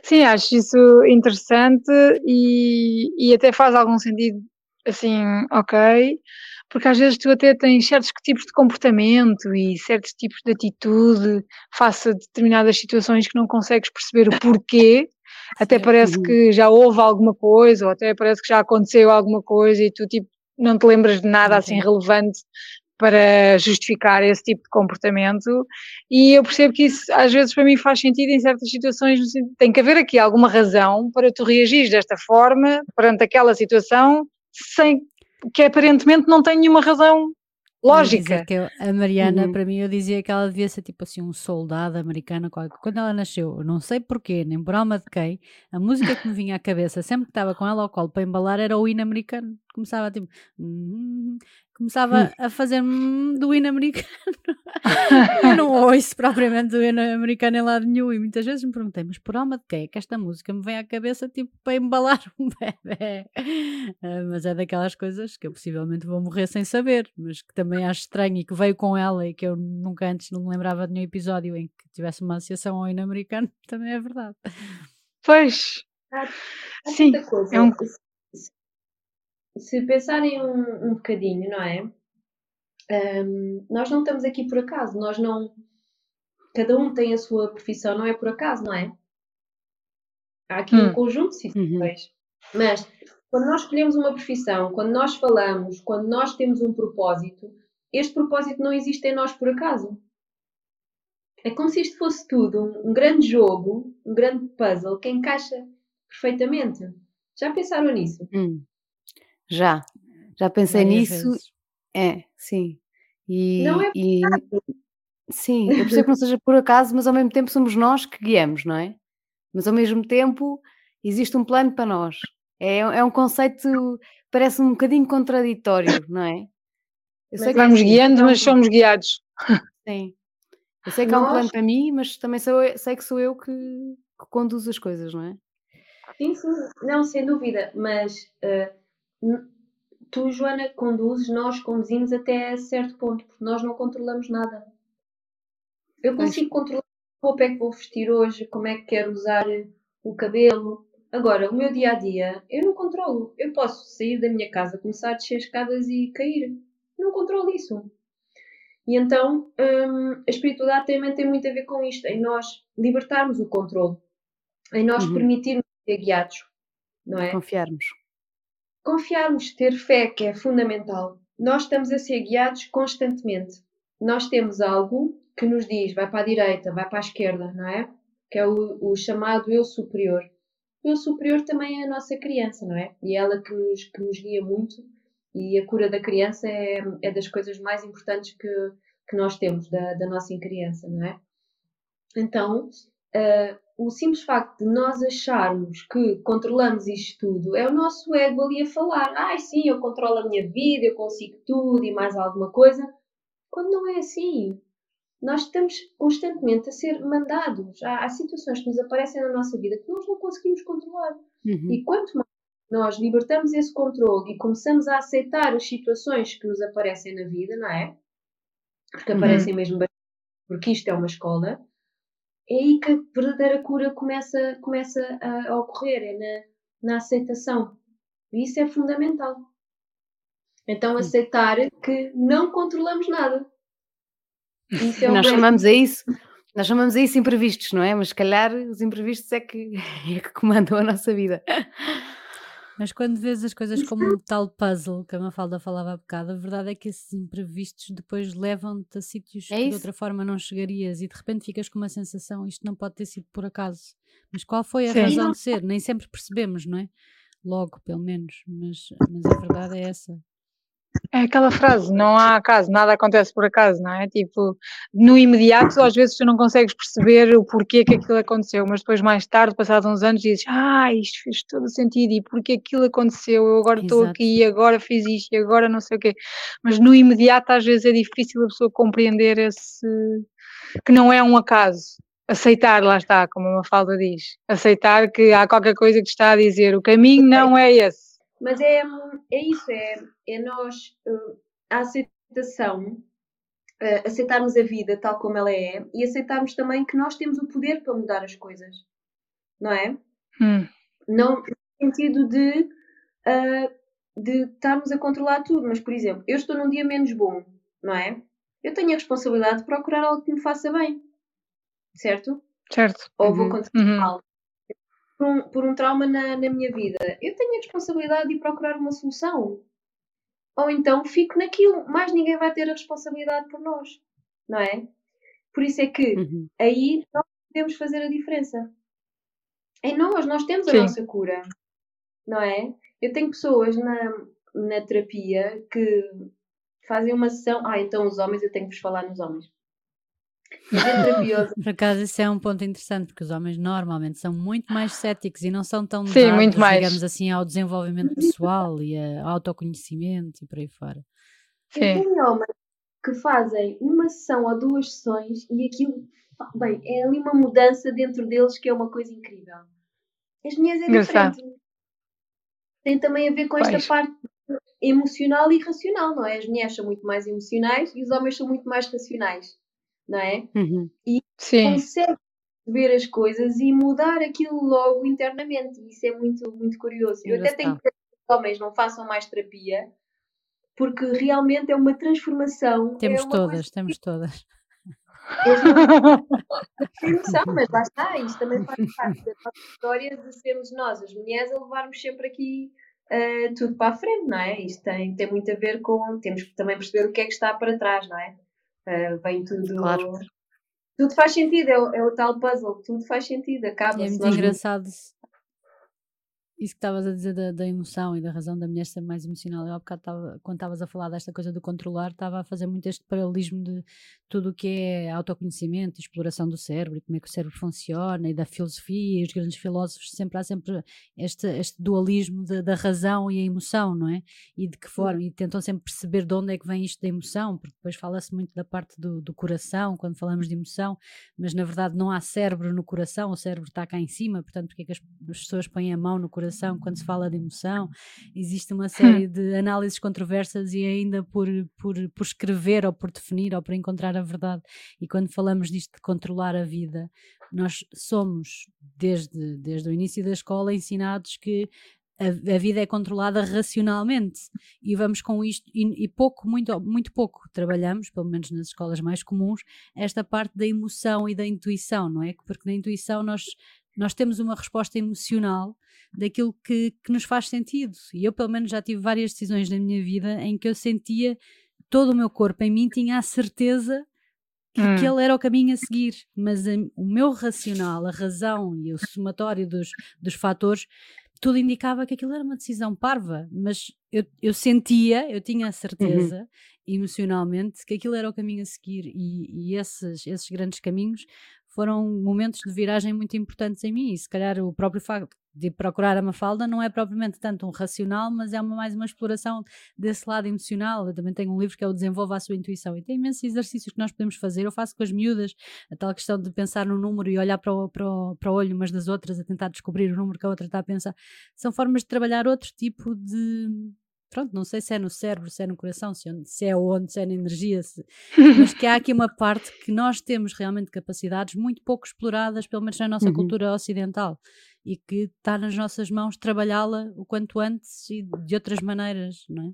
Sim, acho isso interessante e, e até faz algum sentido, assim, ok, porque às vezes tu até tens certos tipos de comportamento e certos tipos de atitude face a determinadas situações que não consegues perceber o porquê, *laughs* até parece uhum. que já houve alguma coisa, ou até parece que já aconteceu alguma coisa e tu tipo não te lembras de nada assim relevante para justificar esse tipo de comportamento e eu percebo que isso às vezes para mim faz sentido em certas situações, tem que haver aqui alguma razão para tu reagir desta forma perante aquela situação sem que aparentemente não tem nenhuma razão lógica. Que eu, a Mariana, uhum. para mim, eu dizia que ela devia ser tipo assim um soldado americano. Quando ela nasceu, eu não sei porquê, nem por alma de quem, a música que me vinha à cabeça, sempre que estava com ela ao colo para embalar, era o hino americano. Começava tipo. Começava hum. a fazer do hino americano. *laughs* eu não ouço propriamente do hino americano em lado nenhum. E muitas vezes me perguntei, mas por alma de quem é que esta música me vem à cabeça tipo para embalar um bebê? Uh, *laughs* mas é daquelas coisas que eu possivelmente vou morrer sem saber, mas que também acho estranho e que veio com ela e que eu nunca antes não me lembrava de nenhum episódio em que tivesse uma associação ao hino americano, *laughs* também é verdade. Pois. Sim, é um, se pensarem um, um bocadinho, não é? Um, nós não estamos aqui por acaso, nós não. Cada um tem a sua profissão, não é por acaso, não é? Há aqui hum. um conjunto de situações. Uhum. Mas quando nós escolhemos uma profissão, quando nós falamos, quando nós temos um propósito, este propósito não existe em nós por acaso. É como se isto fosse tudo um, um grande jogo, um grande puzzle que encaixa perfeitamente. Já pensaram nisso? Hum. Já, já pensei Várias nisso. Vezes. É, sim. E, não é e, sim, *laughs* eu percebo que não seja por acaso, mas ao mesmo tempo somos nós que guiamos, não é? Mas ao mesmo tempo existe um plano para nós. É, é um conceito, parece um bocadinho contraditório, *coughs* não é? Vamos que, guiando, mas somos guiados. Sim. Eu sei que nós... há um plano para mim, mas também sou, sei que sou eu que, que conduzo as coisas, não é? Sim, sim, não, sem dúvida, mas uh, tu, Joana, conduzes, nós conduzimos até certo ponto, porque nós não controlamos nada. Eu consigo Mas... controlar que roupa é que vou vestir hoje, como é que quero usar o cabelo. Agora, o meu dia a dia, eu não controlo. Eu posso sair da minha casa, começar a descer escadas e cair. Não controlo isso. E então, hum, a espiritualidade também tem muito a ver com isto, em nós libertarmos o controle, em nós uhum. permitirmos ser guiados, não é? Confiarmos. Confiarmos, ter fé, que é fundamental. Nós estamos a ser guiados constantemente. nós temos algo que nos diz vai para a direita, vai para a esquerda, não é? Que é o, o chamado eu superior. O eu superior também é a nossa criança, não é? E ela que nos, que nos guia muito e a cura da criança é, é das coisas mais importantes que, que nós temos da, da nossa criança, não é? Então, uh, o simples facto de nós acharmos que controlamos isto tudo é o nosso ego ali a falar. Ai, ah, sim, eu controlo a minha vida, eu consigo tudo e mais alguma coisa. Quando não é assim. Nós estamos constantemente a ser mandados. Há, há situações que nos aparecem na nossa vida que nós não conseguimos controlar. Uhum. E quanto mais nós libertamos esse controle e começamos a aceitar as situações que nos aparecem na vida, não é? Porque uhum. aparecem mesmo porque isto é uma escola, é aí que a verdadeira cura começa, começa a, ocorrer, é na, na aceitação. E isso é fundamental. Então, aceitar que não controlamos nada. É nós chamamos a isso, nós chamamos a isso imprevistos, não é? Mas se calhar os imprevistos é que, *laughs* é que comandam a nossa vida. Mas quando vês as coisas como um tal puzzle que a Mafalda falava há bocado, a verdade é que esses imprevistos depois levam-te a sítios é que de outra forma não chegarias e de repente ficas com uma sensação, isto não pode ter sido por acaso. Mas qual foi a Sim. razão de ser? Nem sempre percebemos, não é? Logo, pelo menos. Mas, mas a verdade é essa. É aquela frase, não há acaso, nada acontece por acaso, não é? Tipo, no imediato, às vezes tu não consegues perceber o porquê que aquilo aconteceu, mas depois, mais tarde, passados uns anos, dizes, ah, isto fez todo sentido, e porque aquilo aconteceu, eu agora estou aqui, e agora fiz isto, e agora não sei o quê. Mas no imediato, às vezes, é difícil a pessoa compreender esse. que não é um acaso. Aceitar, lá está, como a Mafalda diz. Aceitar que há qualquer coisa que está a dizer, o caminho não é esse mas é, é isso, é, é nós, uh, a aceitação, uh, aceitarmos a vida tal como ela é e aceitarmos também que nós temos o poder para mudar as coisas, não é? Hum. Não no sentido de, uh, de estarmos a controlar tudo, mas por exemplo, eu estou num dia menos bom, não é? Eu tenho a responsabilidade de procurar algo que me faça bem, certo? Certo. Ou uhum. vou acontecer uhum. mal por um, por um trauma na, na minha vida, eu tenho a responsabilidade de procurar uma solução. Ou então fico naquilo, mais ninguém vai ter a responsabilidade por nós, não é? Por isso é que uhum. aí nós podemos fazer a diferença. Em nós, nós temos a Sim. nossa cura, não é? Eu tenho pessoas na, na terapia que fazem uma sessão. Ah, então os homens, eu tenho que vos falar nos homens. Por acaso, isso é um ponto interessante, porque os homens normalmente são muito mais céticos e não são tão Sim, dados, muito mais. digamos assim, ao desenvolvimento pessoal e ao autoconhecimento e por aí fora. Sim. Tem homens que fazem uma sessão ou duas sessões e aquilo, bem, é ali uma mudança dentro deles que é uma coisa incrível. As mulheres é diferente. Tem também a ver com esta parte emocional e racional, não é? As mulheres são muito mais emocionais e os homens são muito mais racionais não é? Uhum. E Sim. consegue ver as coisas e mudar aquilo logo internamente. Isso é muito, muito curioso. Eu até tenho que dizer que os homens não façam mais terapia, porque realmente é uma transformação. Temos é todas, coisa... temos todas. *laughs* Noção, mas lá está, isto também faz parte da nossa história de sermos nós, as mulheres, a levarmos sempre aqui uh, tudo para a frente, não é? Isto tem, tem muito a ver com. Temos que também perceber o que é que está para trás, não é? Uh, vem tudo. Claro. Tudo faz sentido, é o, é o tal puzzle, tudo faz sentido, acaba. É muito engraçado isso que estavas a dizer da, da, emoção e da razão da mulher ser mais emocional, eu há bocado tava, quando estavas a falar desta coisa do controlar, estava a fazer muito este paralelismo de tudo o que é autoconhecimento, exploração do cérebro e como é que o cérebro funciona e da filosofia e os grandes filósofos sempre há sempre este, este dualismo de, da razão e a emoção, não é? E de que forma, e tentam sempre perceber de onde é que vem isto da emoção, porque depois fala-se muito da parte do, do coração quando falamos de emoção, mas na verdade não há cérebro no coração, o cérebro está cá em cima, portanto porque é que as, as pessoas põem a mão no coração quando se fala de emoção, existe uma série de análises controversas e ainda por, por, por escrever ou por definir ou por encontrar a verdade. E quando falamos disto de controlar a vida, nós somos, desde, desde o início da escola, ensinados que a, a, vida é controlada racionalmente e vamos com isto e, e, pouco, muito, muito pouco trabalhamos, pelo menos nas escolas mais comuns, esta parte da emoção e da intuição, não é? Porque na intuição nós nós temos uma resposta emocional daquilo que, que nos faz sentido. E eu, pelo menos, já tive várias decisões na minha vida em que eu sentia todo o meu corpo em mim tinha a certeza que Hum. aquele era o caminho a seguir, mas a- o meu racional, a razão e o somatório dos, dos fatores, tudo indicava que aquilo era uma decisão parva, mas eu, eu sentia, eu tinha a certeza emocionalmente que aquilo era o caminho a seguir e, e esses, esses grandes caminhos foram momentos de viragem muito importantes em mim e se calhar o próprio facto de procurar a Mafalda não é propriamente tanto um racional, mas é uma, mais uma exploração desse lado emocional. Eu também tenho um livro que é o Desenvolva a Sua Intuição e tem imensos exercícios que nós podemos fazer. Eu faço com as miúdas a tal questão de pensar no número e olhar para o, para o, para o olho umas das outras a tentar descobrir o número que a outra está a pensar. São formas de trabalhar outro tipo de. Pronto, não sei se é no cérebro, se é no coração, se é, se é onde, se é na energia, se- *laughs* mas que há aqui uma parte que nós temos realmente capacidades muito pouco exploradas, pelo menos na nossa Uhum. cultura ocidental, e que está nas nossas mãos trabalhá-la o quanto antes e de outras maneiras, não é?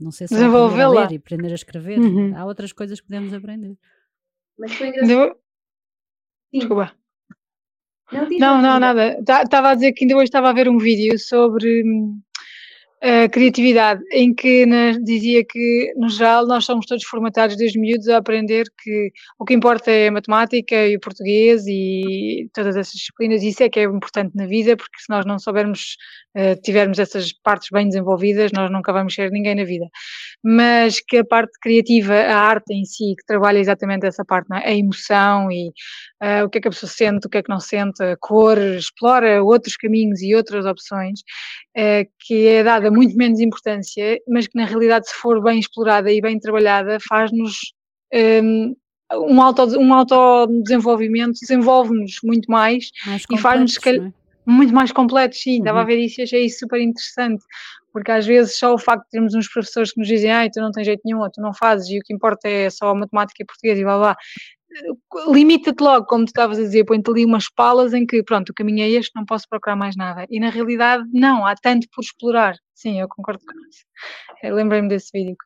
Não sei se aprender a Desenvolvê-la. ler e aprender a escrever, Uhum. há outras coisas que podemos aprender. Mas foi engraçado. Sim. Desculpa. Não, Não, não, nada. Estava a dizer que ainda hoje estava a ver um vídeo sobre hum, a criatividade, em que dizia que, no geral, nós somos todos formatados desde miúdos a aprender que o que importa é a matemática e o português e todas essas disciplinas, isso é que é importante na vida, porque se nós não soubermos, tivermos essas partes bem desenvolvidas, nós nunca vamos ser ninguém na vida. Mas que a parte criativa, a arte em si, que trabalha exatamente essa parte, é? a emoção e ah, o que é que a pessoa sente, o que é que não sente, a cor, explora outros caminhos e outras opções, eh, que é dada muito menos importância, mas que na realidade, se for bem explorada e bem trabalhada, faz-nos um, auto, um autodesenvolvimento, desenvolve-nos muito mais, Mais E faz-nos, se calhar-? Muito mais completos, sim, estava a Uhum. ver isso e achei isso super interessante, porque às vezes só o facto de termos uns professores que nos dizem, ai, tu não tens jeito nenhum, ou tu não fazes, e o que importa é só matemática e português e blá blá, limita-te logo, como tu estavas a dizer, põe-te ali umas palas em que, pronto, o caminho é este, não posso procurar mais nada. E na realidade, não, há tanto por explorar. Sim, eu concordo com isso. Eu Lembrei-me desse vídeo.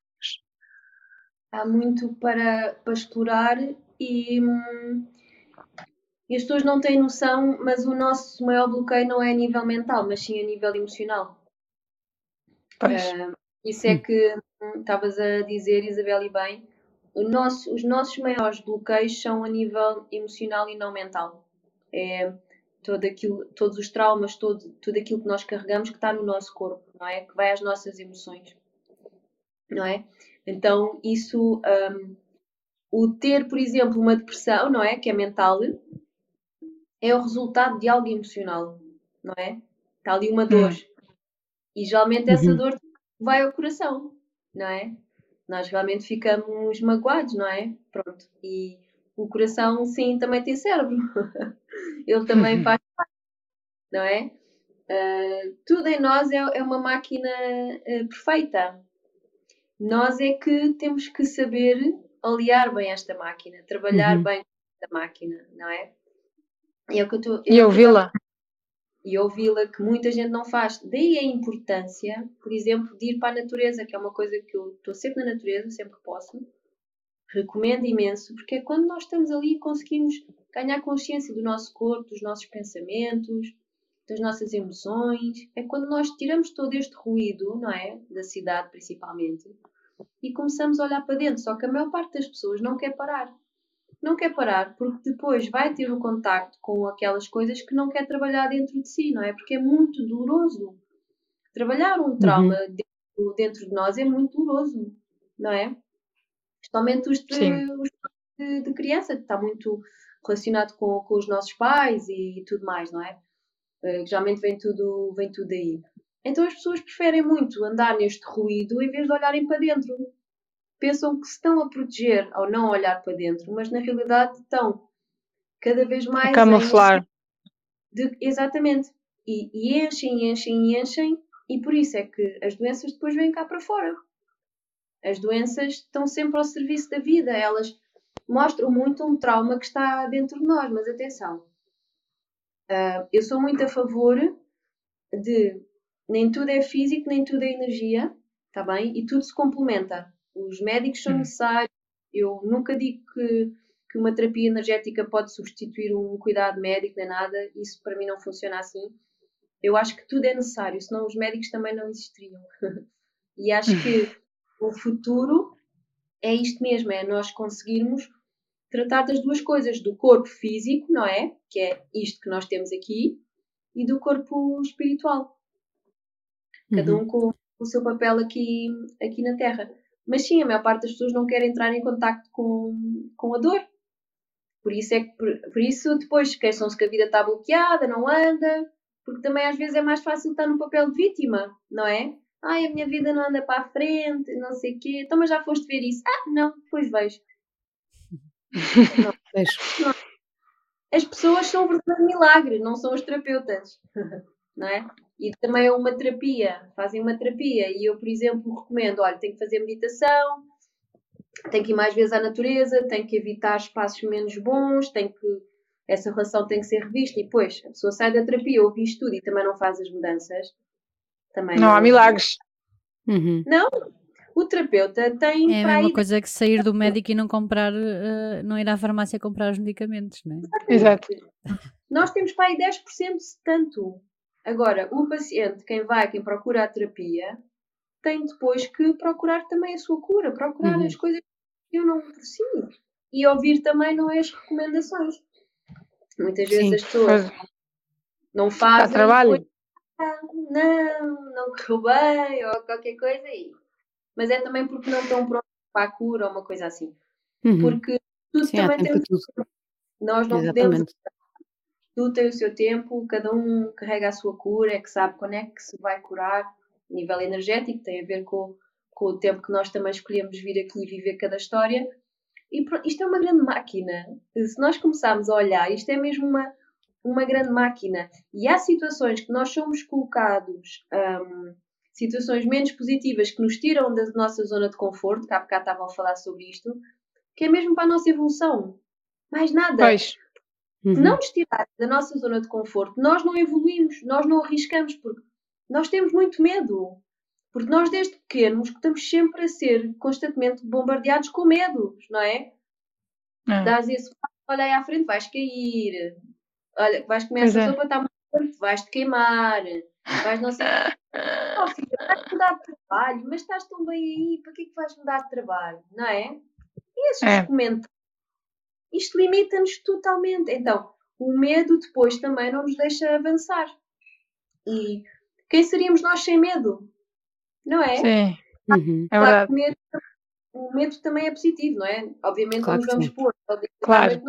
há muito para, para explorar e, hum, e as pessoas não têm noção, mas o nosso maior bloqueio não é a nível mental, mas sim a nível emocional. Ah, isso é que hum, estavas a dizer, Isabel, e bem, nosso- os nossos maiores bloqueios são a nível emocional e não mental. É todo aquilo, todos os traumas, todo, tudo aquilo que nós carregamos que está no nosso corpo, não é? Que vai às nossas emoções, não é? Então, isso, hum, o ter, por exemplo, uma depressão, não é? Que é mental, é o resultado de algo emocional, não é? Está ali uma dor. E geralmente essa Uhum. dor vai ao coração, não é? Nós realmente ficamos magoados, não é? Pronto. E o coração, sim, também tem cérebro. *laughs* Ele também faz parte, não é? Ah, tudo em nós é, é uma máquina ah, perfeita. Nós é que temos que saber aliar bem esta máquina, trabalhar Uhum. bem esta máquina, não é? E é o que eu estou. E ouvi-la. e ouvi-la que muita gente não faz. Daí a importância, por exemplo, de ir para a natureza, que é uma coisa que eu estou sempre na natureza, sempre que posso. Recomendo imenso, porque é quando nós estamos ali e conseguimos ganhar consciência do nosso corpo, dos nossos pensamentos, das nossas emoções. É quando nós tiramos todo este ruído, não é? Da cidade, principalmente, e começamos a olhar para dentro. Só que a maior parte das pessoas não quer parar. Não quer parar porque depois vai ter o contacto com aquelas coisas que não quer trabalhar dentro de si, não é? Porque é muito doloroso. Trabalhar um trauma dentro, dentro de nós é muito doloroso, não é? Especialmente os de, os de, de criança, que está muito relacionado com, com os nossos pais e tudo mais, não é? Eh, geralmente vem tudo, vem tudo daí. Então as pessoas preferem muito andar neste ruído em vez de olharem para dentro. Pensam que se estão a proteger ao não olhar para dentro, mas na realidade estão cada vez mais A camuflar. de- exatamente. E, e enchem, enchem, enchem, e por isso é que as doenças depois vêm cá para fora. As doenças estão sempre ao serviço da vida, elas mostram muito um trauma que está dentro de nós, mas atenção, ah, eu sou muito a favor de nem tudo é físico, nem tudo é energia, está bem? E tudo se complementa. Os médicos são Hum. necessários. Eu nunca digo que, que uma terapia energética pode substituir um cuidado médico nem nada. Isso para mim não funciona assim. Eu acho que tudo é necessário, senão os médicos também não existiriam. *laughs* e acho que o futuro é isto mesmo, é nós conseguirmos tratar das duas coisas, do corpo físico, não é? Que é isto que nós temos aqui, e do corpo espiritual. Cada Uhum. um com o seu papel aqui, aqui na Terra. Mas sim, a maior parte das pessoas não quer entrar em contacto com, com a dor. Por isso é que por, por isso depois queixam-se que a vida está bloqueada, não anda, porque também às vezes é mais fácil estar no papel de vítima, não é? Ai, a minha vida não anda para a frente, não sei o quê. Então, mas já foste ver isso? Ah, não, depois vejo. *laughs* Vejo. As pessoas são um verdadeiro milagre, não são os terapeutas, não é? E também é uma terapia, fazem uma terapia. E eu, por exemplo, recomendo: olha, tem que fazer meditação, tem que ir mais vezes à natureza, tem que evitar espaços menos bons, tem que. Essa relação tem que ser revista. E depois, a pessoa sai da terapia, ouve isto tudo e também não faz as mudanças. Também Não há milagres. Uhum. Não, o terapeuta tem É a mesma aí coisa que sair do médico e não comprar, eh, não ir à farmácia comprar os medicamentos, não é? Exato. Nós temos para aí 10% se tanto. Agora, o paciente, quem vai, quem procura a terapia, tem depois que procurar também a sua cura, procurar Uhum. as coisas que eu não por si. E ouvir também não é as recomendações. Muitas vezes Sim, as pessoas Faz- não Dá fazem. trabalho. depois, "Ah, não, não correu bem, ou qualquer coisa aí. Mas é também porque não estão prontos para a cura ou uma coisa assim. Uhum. Porque tudo Sim, também tempo tem para tudo. nós não podemos Exatamente. Tudo tem o seu tempo, cada um carrega a sua cura, é que sabe quando é que se vai curar, nível energético, tem a ver com, com o tempo que nós também escolhemos vir aqui e viver cada história. E pronto, isto é uma grande máquina. Se nós começarmos a olhar, isto é mesmo uma, uma grande máquina. E há situações que nós somos colocados, hum, situações menos positivas que nos tiram da nossa zona de conforto, que há bocado estavam a falar sobre isto, que é mesmo para a nossa evolução. Mais nada Pois. Se Uhum. não nos tirar da nossa zona de conforto, nós não evoluímos, nós não arriscamos, porque nós temos muito medo. Porque nós, desde pequenos, estamos sempre a ser constantemente bombardeados com medos, não é? É. Dás esse olha aí à frente, vais cair. Olha, vais comer Pois essa é. sopa, está muito quente, vais-te queimar. Vais não sei. *laughs* Oh, filha, vais mudar de trabalho, mas estás tão bem aí, para que é que vais mudar de trabalho? Não é? E esses É. comentários, isto limita-nos totalmente. Então, o medo depois também não nos deixa avançar. E quem seríamos nós sem medo? Não é? Sim, Uhum. é Claro verdade. que o medo, o medo também é positivo, não é? Obviamente Claro não nos vamos sim. pôr Claro.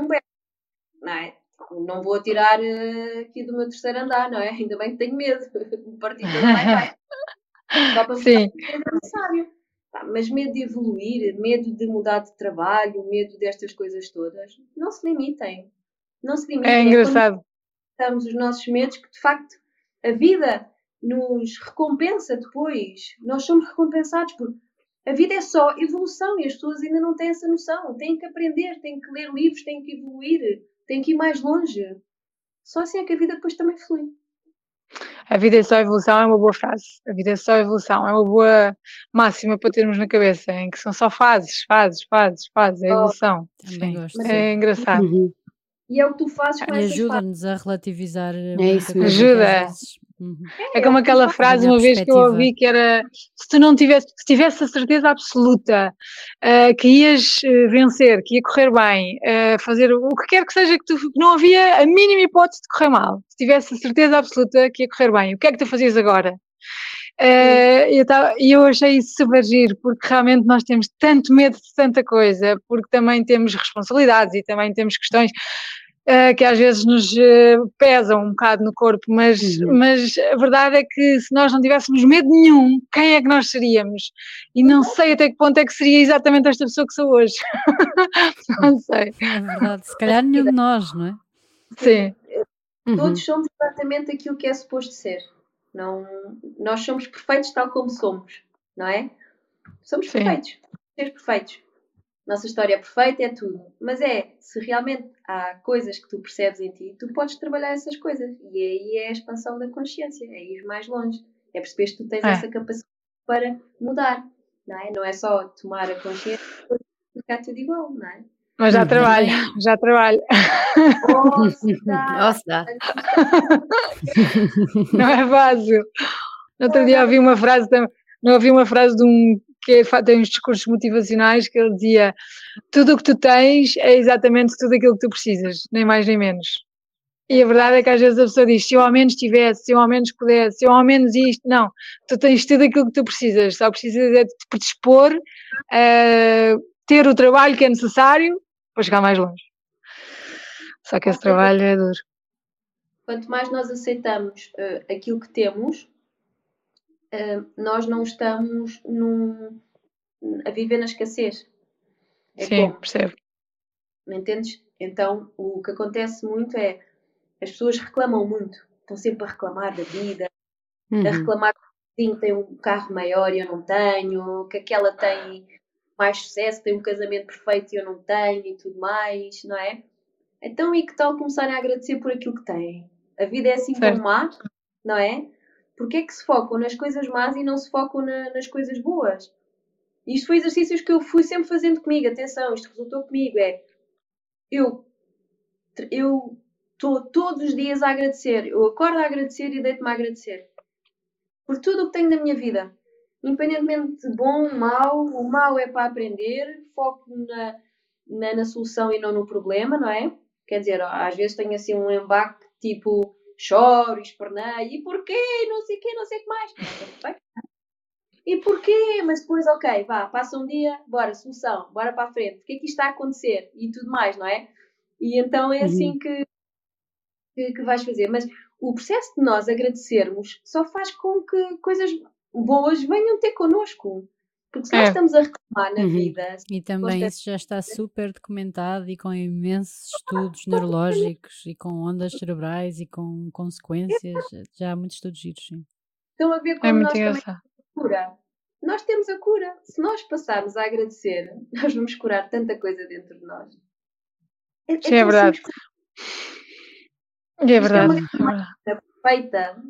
não é? Não vou atirar eh, aqui do meu terceiro andar, não é? Ainda bem que tenho medo *laughs* partir toda lá *laughs* embaixo. Só para que é necessário. Mas medo de evoluir, medo de mudar de trabalho, medo destas coisas todas, não se limitem. Não se limitem. É quando engraçado. estamos os nossos medos que de facto a vida nos recompensa depois. Nós somos recompensados porque a vida é só evolução e as pessoas ainda não têm essa noção. Têm que aprender, têm que ler livros, têm que evoluir, têm que ir mais longe. Só assim é que a vida depois também flui. A vida é só evolução é uma boa frase. A vida é só evolução, é uma boa máxima para termos na cabeça, em que são só fases, fases, fases, fases, é Oh, evolução. Sim. É engraçado. Uhum. E é o que tu fazes com E essas fases. ajuda-nos a relativizar É isso Ajuda. Uhum. É como aquela frase uma vez que eu ouvi que era se tu não tivesse, se tivesse a certeza absoluta eh, que ias eh, vencer, que ia correr bem, eh, fazer o que quer que seja que tu que não havia a mínima hipótese de correr mal, se tivesse a certeza absoluta que ia correr bem, o que é que tu fazias agora? Eh, eu tava- E eu achei isso super giro, porque realmente nós temos tanto medo de tanta coisa, porque também temos responsabilidades e também temos questões eh, que às vezes nos eh, pesam um bocado no corpo, mas, Uhum. mas a verdade é que se nós não tivéssemos medo nenhum, quem é que nós seríamos? E não sei até que ponto é que seria exatamente esta pessoa que sou hoje. *laughs* não sei. É verdade. Se calhar nenhum de nós, não é? Sim, Uhum. Todos somos exatamente aquilo que é suposto ser. Não, nós somos perfeitos tal como somos, não é? Somos Sim. perfeitos, seres perfeitos. Nossa história é perfeita, é tudo. Mas é, se realmente há coisas que tu percebes em ti, tu podes trabalhar essas coisas. E aí é a expansão da consciência, é ir mais longe. É perceber que tu tens É. essa capacidade para mudar, não é? Não é só tomar a consciência e ficar tudo igual, não é? mas já Uhum. trabalho, já trabalho. Nossa, dá. Não é fácil. No outro dia ouvi uma frase, não ouvi uma frase de um que é, tem uns discursos motivacionais que ele dizia: tudo o que tu tens é exatamente tudo aquilo que tu precisas, nem mais nem menos. E a verdade é que às vezes a pessoa diz: se eu ao menos tivesse, se eu ao menos pudesse, se eu ao menos isto. Não, tu tens tudo aquilo que tu precisas, só precisas de te predispor, uh, ter o trabalho que é necessário para chegar mais longe. Só que esse trabalho é duro. Quanto mais nós aceitamos uh, aquilo que temos, nós não estamos num, a viver na escassez. É Sim, como, percebo. Me entendes? Então, o que acontece muito é as pessoas reclamam muito, estão sempre a reclamar da vida, uhum. a reclamar que o tem um carro maior e eu não tenho, que aquela tem mais sucesso, tem um casamento perfeito e eu não tenho e tudo mais, não é? Então, e que tal começarem a agradecer por aquilo que têm? A vida é assim tão má, não é? Porquê é que se focam nas coisas más e não se focam na, nas coisas boas? Isto foi exercícios que eu fui sempre fazendo comigo. Atenção, isto resultou comigo. É eu, eu estou todos os dias a agradecer. Eu acordo a agradecer e deito-me a agradecer. Por tudo o que tenho na minha vida. Independentemente de bom, mau, o mau é para aprender, foco na, na, na solução e não no problema, não é? Quer dizer, às vezes tenho assim um embaque tipo choro, esperneio, e porquê? Não sei o quê, não sei o que mais. *laughs* E porquê? Mas depois, ok, vá, passa um dia, bora, solução, bora para a frente, o que é que isto está a acontecer? E tudo mais, não é? E então é assim uhum. que, que, que vais fazer. Mas o processo de nós agradecermos só faz com que coisas boas venham ter connosco. Porque se nós é. estamos a reclamar na uhum. vida. E também isso já está super documentado e com imensos estudos neurológicos e com ondas cerebrais e com consequências. Já há muitos estudos giros, sim. Estão a ver é como é nós temos a cura. Nós temos a cura. Se nós passarmos a agradecer, *laughs* nós vamos curar tanta coisa dentro de nós. É, é sim, é verdade. É verdade. É uma perfeita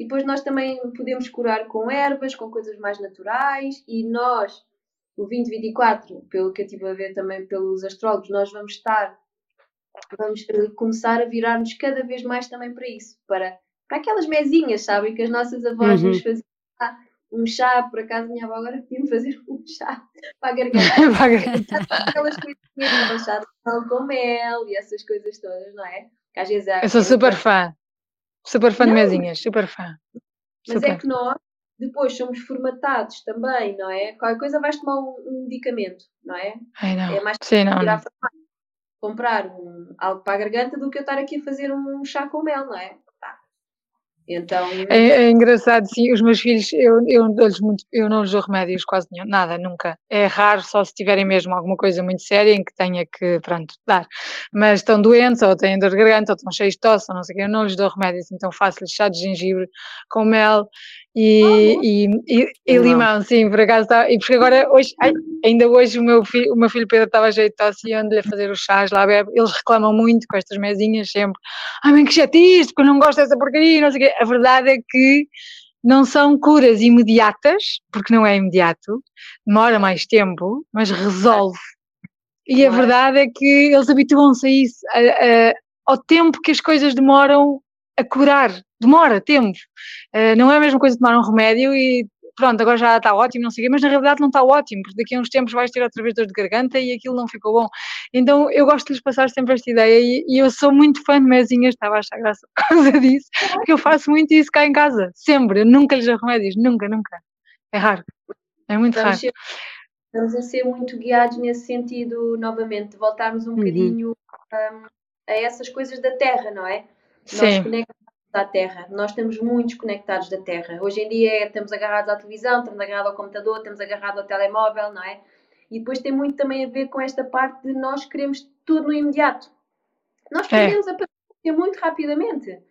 e depois nós também podemos curar com ervas, com coisas mais naturais. E nós, o 2024, pelo que eu estive a ver também pelos astrólogos, nós vamos estar, vamos começar a virar-nos cada vez mais também para isso, para, para aquelas mesinhas, sabem, que as nossas avós uhum. nos faziam. um chá, por acaso minha avó agora podia fazer um chá para a garganta. *laughs* para a garganta. Aquelas coisinhas, um chá de com mel e essas coisas todas, não é? Que às vezes é, Eu sou super fã. Super fã não. de mesinhas, super fã. Mas é super. é que nós depois somos formatados também, não é? Qualquer coisa vais tomar um, um medicamento, não é? Ai, não. É mais Sim, não. comprar um, algo para a garganta do que eu estar aqui a fazer um chá com mel, não é? Então... É, é, engraçado, sim, os meus filhos, eu, eu, muito, eu não lhes dou remédios quase nenhum, nada, nunca. É raro só se tiverem mesmo alguma coisa muito séria em que tenha que, pronto, dar. Mas estão doentes, ou têm dor de garganta, ou estão cheios de tosse, ou não sei o quê, eu não lhes dou remédios, então faço-lhes chá de gengibre com mel e, oh, e, e, e limão, sim, por acaso está. E porque agora, hoje, ai, ainda hoje o meu, filho, o meu filho Pedro estava jeito de tosse e ando-lhe a fazer os chás lá bebe. Eles reclamam muito com estas mesinhas sempre. Ai, mãe, que chatice, porque eu não gosto dessa porcaria, não sei o quê. A verdade é que não são curas imediatas, porque não é imediato, demora mais tempo, mas resolve. E a verdade é que eles habituam-se a isso, a, a, ao tempo que as coisas demoram a curar, demora tempo. Uh, não é a mesma coisa tomar um remédio e pronto, agora já está ótimo, não sei o quê, mas na realidade não está ótimo, porque daqui a uns tempos vais ter outra vez dor de garganta e aquilo não ficou bom. Então eu gosto de lhes passar sempre esta ideia e, e eu sou muito fã de mesinhas, estava a achar graça por causa disso, porque eu faço muito isso cá em casa, sempre, eu nunca lhes dou remédios, nunca, nunca. É raro, é muito raro. Ser, estamos a ser muito guiados nesse sentido, novamente, de voltarmos um uhum. bocadinho um, a essas coisas da terra, não é? Sim. Nós conectamos à Terra, nós estamos muito desconectados da Terra. Hoje em dia é, estamos agarrados à televisão, estamos agarrados ao computador, estamos agarrados ao telemóvel, não é? E depois tem muito também a ver com esta parte de nós queremos tudo no imediato. Nós é. perdemos é. a paciência muito rapidamente.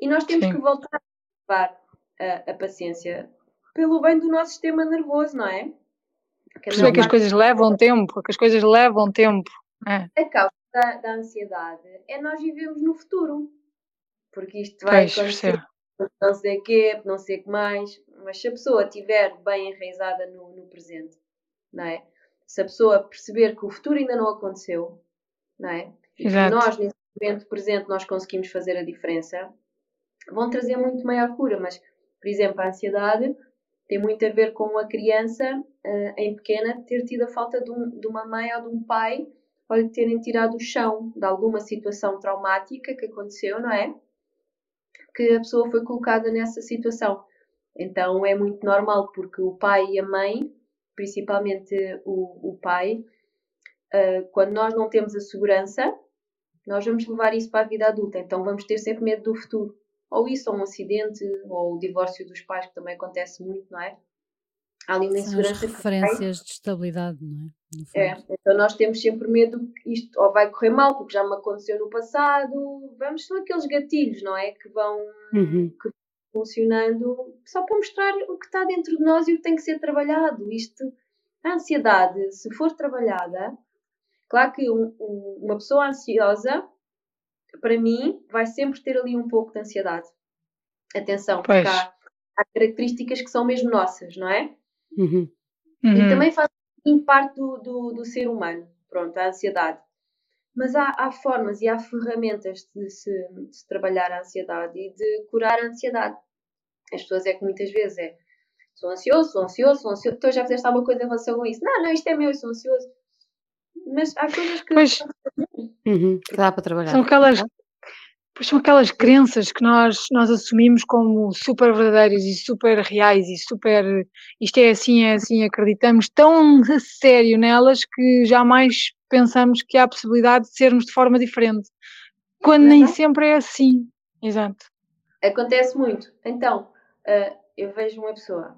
E nós temos Sim. que voltar a levar a, a, paciência pelo bem do nosso sistema nervoso, não é? Que Perceber que as coisas levam tempo, que as coisas levam tempo. É. A causa da, da ansiedade é nós vivemos no futuro porque isto vai pois, acontecer não sei o quê, não sei o que mais, mas se a pessoa estiver bem enraizada no, no, presente, não é? Se a pessoa perceber que o futuro ainda não aconteceu, não é? E Exato. que nós, nesse momento presente, nós conseguimos fazer a diferença, vão trazer muito maior cura, mas, por exemplo, a ansiedade tem muito a ver com a criança, uh, em pequena, ter tido a falta de, um, de, uma mãe ou de um pai, ou de terem tirado o chão de alguma situação traumática que aconteceu, não é? Que a pessoa foi colocada nessa situação. Então é muito normal, porque o pai e a mãe, principalmente o, o pai, uh, quando nós não temos a segurança, nós vamos levar isso para a vida adulta. Então vamos ter sempre medo do futuro ou isso, ou um acidente, ou o divórcio dos pais, que também acontece muito, não é? Há ali uma insegurança. São referências de estabilidade, não é? É, então nós temos sempre medo que isto ou vai correr mal, porque já me aconteceu no passado. Vamos, são aqueles gatilhos, não é? Que vão uhum. que funcionando só para mostrar o que está dentro de nós e o que tem que ser trabalhado. Isto, a ansiedade, se for trabalhada, claro que um, um, uma pessoa ansiosa para mim, vai sempre ter ali um pouco de ansiedade. Atenção, porque há, há, características que são mesmo nossas, não é? Uhum. Uhum. E também faz parte do, do, do, ser humano, pronto, a ansiedade. Mas há, há formas e há ferramentas de se, de se, trabalhar a ansiedade e de curar a ansiedade. As pessoas é que muitas vezes é sou ansioso, sou ansioso, sou ansioso. Tu já fizeste alguma coisa em relação a isso? Não, não, isto é meu, eu sou ansioso mas há coisas que. Pois, uhum, que dá para trabalhar. São aquelas, pois são aquelas crenças que nós, nós assumimos como super verdadeiras e super reais e super. Isto é assim, é assim, acreditamos tão a sério nelas que jamais pensamos que há a possibilidade de sermos de forma diferente. Quando nem sempre é assim. Exato. Acontece muito. Então, uh, eu vejo uma pessoa,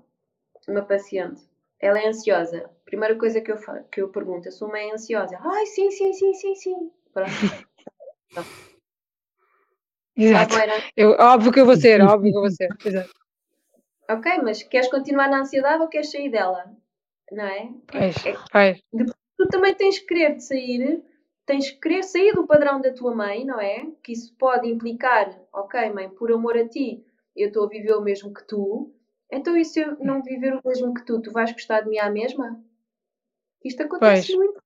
uma paciente, ela é ansiosa. Primeira coisa que eu, que eu pergunto, a sua mãe é ansiosa? Ai, sim, sim, sim, sim, sim. Pronto. *laughs* Exato. Eu, óbvio que eu vou ser, óbvio que eu vou ser. Exato. Ok, mas queres continuar na ansiedade ou queres sair dela? Não é? Pois, é, pois. Tu também tens que querer de sair, tens que querer sair do padrão da tua mãe, não é? Que isso pode implicar, ok, mãe, por amor a ti, eu estou a viver o mesmo que tu, então, e se eu não viver o mesmo que tu, tu vais gostar de mim à mesma? Isto acontece pois. muito.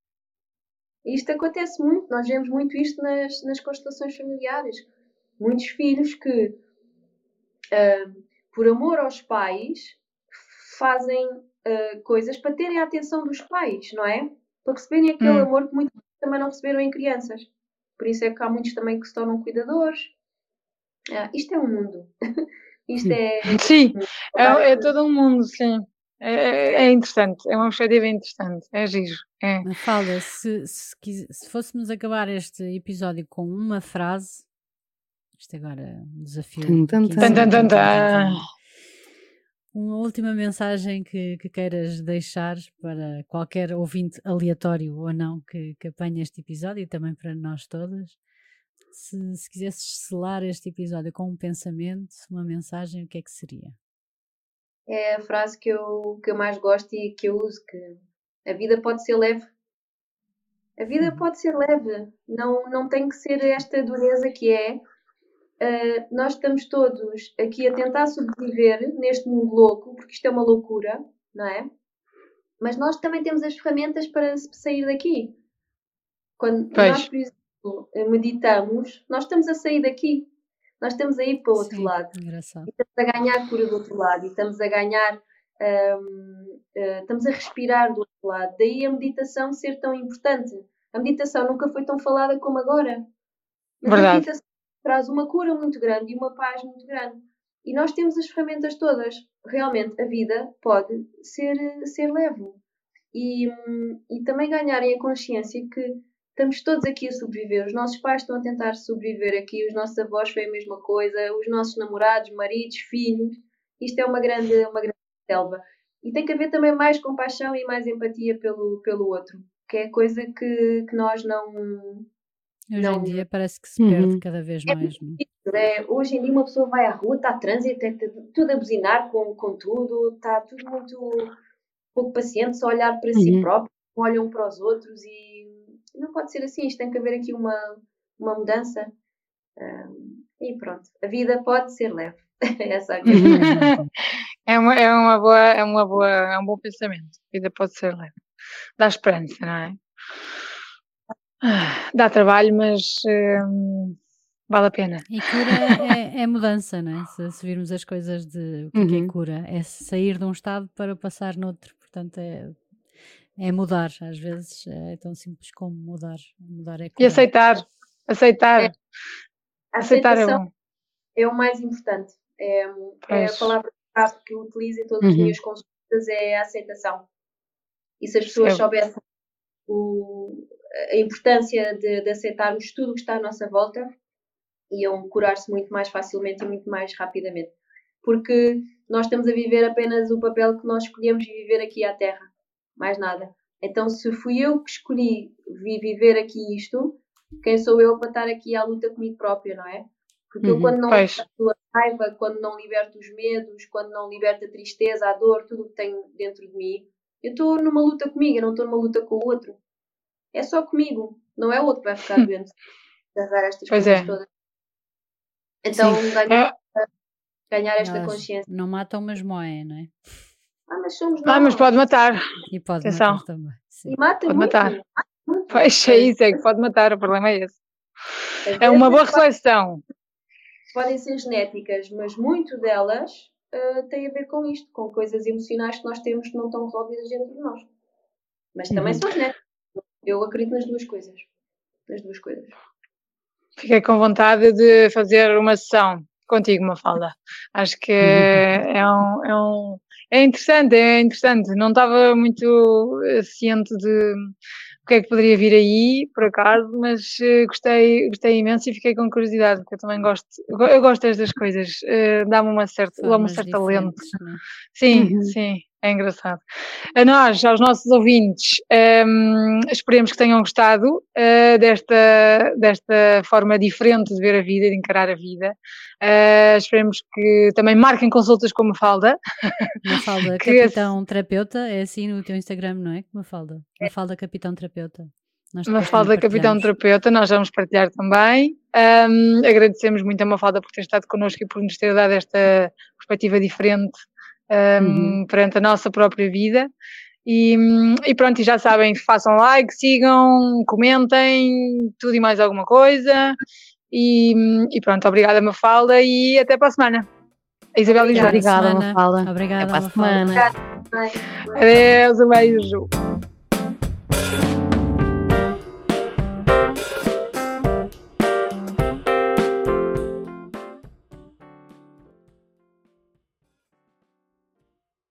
Isto acontece muito. Nós vemos muito isto nas, nas constelações familiares. Muitos filhos que, uh, por amor aos pais, fazem uh, coisas para terem a atenção dos pais, não é? Para receberem aquele hum. amor que muitos também não receberam em crianças. Por isso é que há muitos também que se tornam cuidadores. Uh, isto é um mundo. *laughs* Isto é. Sim, é, é todo um mundo, sim. É, é, é, interessante, é uma perspectiva interessante, é giro. É. Mafalda, se, se, se, fôssemos acabar este episódio com uma frase, isto agora um desafio. Tum, uma última mensagem que, que, queiras deixar para qualquer ouvinte aleatório ou não que, que apanhe este episódio e também para nós todas se, se quisesses selar este episódio com um pensamento, uma mensagem, o que é que seria? É a frase que eu, que eu mais gosto e que eu uso, que a vida pode ser leve. A vida uhum. pode ser leve, não, não tem que ser esta dureza que é. Uh, nós estamos todos aqui a tentar sobreviver neste mundo louco, porque isto é uma loucura, não é? Mas nós também temos as ferramentas para sair daqui. Quando pois. nós, por exemplo, eh, meditamos, nós estamos a sair daqui. Nós estamos a ir para o outro Sim, lado. Engraçado. E estamos a ganhar cura do outro lado. E estamos a ganhar. Um, uh, eh, estamos a respirar do outro lado. Daí a meditação ser tão importante. A meditação nunca foi tão falada como agora. Mas Verdade. a meditação traz uma cura muito grande e uma paz muito grande. E nós temos as ferramentas todas. Realmente, a vida pode ser, ser leve. E, e também ganharem a consciência que estamos todos aqui a sobreviver. Os nossos pais estão a tentar sobreviver aqui, os nossos avós foi a mesma coisa, os nossos namorados, maridos, filhos. Isto é uma grande, uma grande selva. E tem que haver também mais compaixão e mais empatia pelo, pelo outro, que é coisa que, que nós não. Hoje não... em dia parece que se perde uhum. cada vez é mais. É, é, hoje em dia uma pessoa vai à rua, está a trânsito, está tudo a buzinar com, com tudo, está tudo muito pouco paciente, só olhar para uhum. si próprio, olham para os outros e não pode ser assim, isto tem que haver aqui uma, uma mudança. Um, e pronto, a vida pode ser leve. *laughs* Essa é, *laughs* é, uma, é uma boa, é uma boa, é um bom pensamento. A vida pode ser leve. Dá esperança, não é? *sighs* Dá trabalho, mas hum, vale a pena. E cura é, é mudança, não é? Se, se, virmos as coisas de o que, uhum. é, que é uhum. cura, é sair de um estado para passar noutro. Portanto, é, é mudar. Às vezes é tão simples como mudar. Mudar é curar. E aceitar. Aceitar. É. Aceitar é bom. É o mais importante. É, é a palavra que eu utilizo em todas as uhum. minhas consultas é a aceitação. E se as pessoas soubessem o, a importância de, de aceitarmos tudo o que está à nossa volta, iam curar-se muito mais facilmente e muito mais rapidamente. Porque nós estamos a viver apenas o papel que nós escolhemos viver aqui à Terra, mais nada. Então, se fui eu que escolhi viver aqui isto, quem sou eu para estar aqui à luta comigo própria, não é? Porque uhum, eu, quando não liberto a raiva, quando não liberto os medos, quando não liberto a tristeza, a dor, tudo o que tenho dentro de mim, eu estou numa luta comigo, eu não estou numa luta com o outro. É só comigo, não é o outro que vai ficar *laughs* doente. Agarrar estas pois coisas é. todas. Então, ganhar, é. ganhar esta Nós consciência. Não matam, mas moem, não é? Ah, mas somos nós. Ah, mas pode matar. E pode Atenção. matar também. Sim. E mata pode muito. matar. Pois é isso, é que pode matar, o problema é esse. É uma boa reflexão. Podem ser genéticas, mas muito delas uh, tem a ver com isto, com coisas emocionais que nós temos que não estão resolvidas dentro de nós. Mas também uhum. são genéticas. Eu acredito nas duas coisas. Nas duas coisas. Fiquei com vontade de fazer uma sessão contigo, Mafalda. Acho que é, um, é, um, é interessante, é interessante. Não estava muito eh, ciente de o que é que poderia vir aí, por acaso, mas uh, gostei, gostei imenso e fiquei com curiosidade, porque eu também gosto, eu gosto destas coisas, uh, dá-me uma certa, dá uma certa lente. Né? Sim, uhum. sim. É engraçado. A nós, aos nossos ouvintes, um, esperemos que tenham gostado uh, desta, desta forma diferente de ver a vida, de encarar a vida. Uh, esperemos que também marquem consultas com Mafalda. Mafalda, *laughs* Capitão é... Terapeuta, é assim no teu Instagram, não é? Mafalda. Mafalda Capitão Terapeuta. Mafalda Capitão Terapeuta, nós vamos partilhar também. Um, agradecemos muito a Mafalda por ter estado connosco e por nos ter dado esta perspectiva diferente um, uhum. perante a nossa própria vida. E, e, pronto, e já sabem, façam like, sigam, comentem, tudo e mais alguma coisa. E, e pronto, obrigada Mafalda e até para a semana. A Isabel Obrigada, Obrigada, Mafalda. Obrigada, até para a semana. Adeus, um beijo.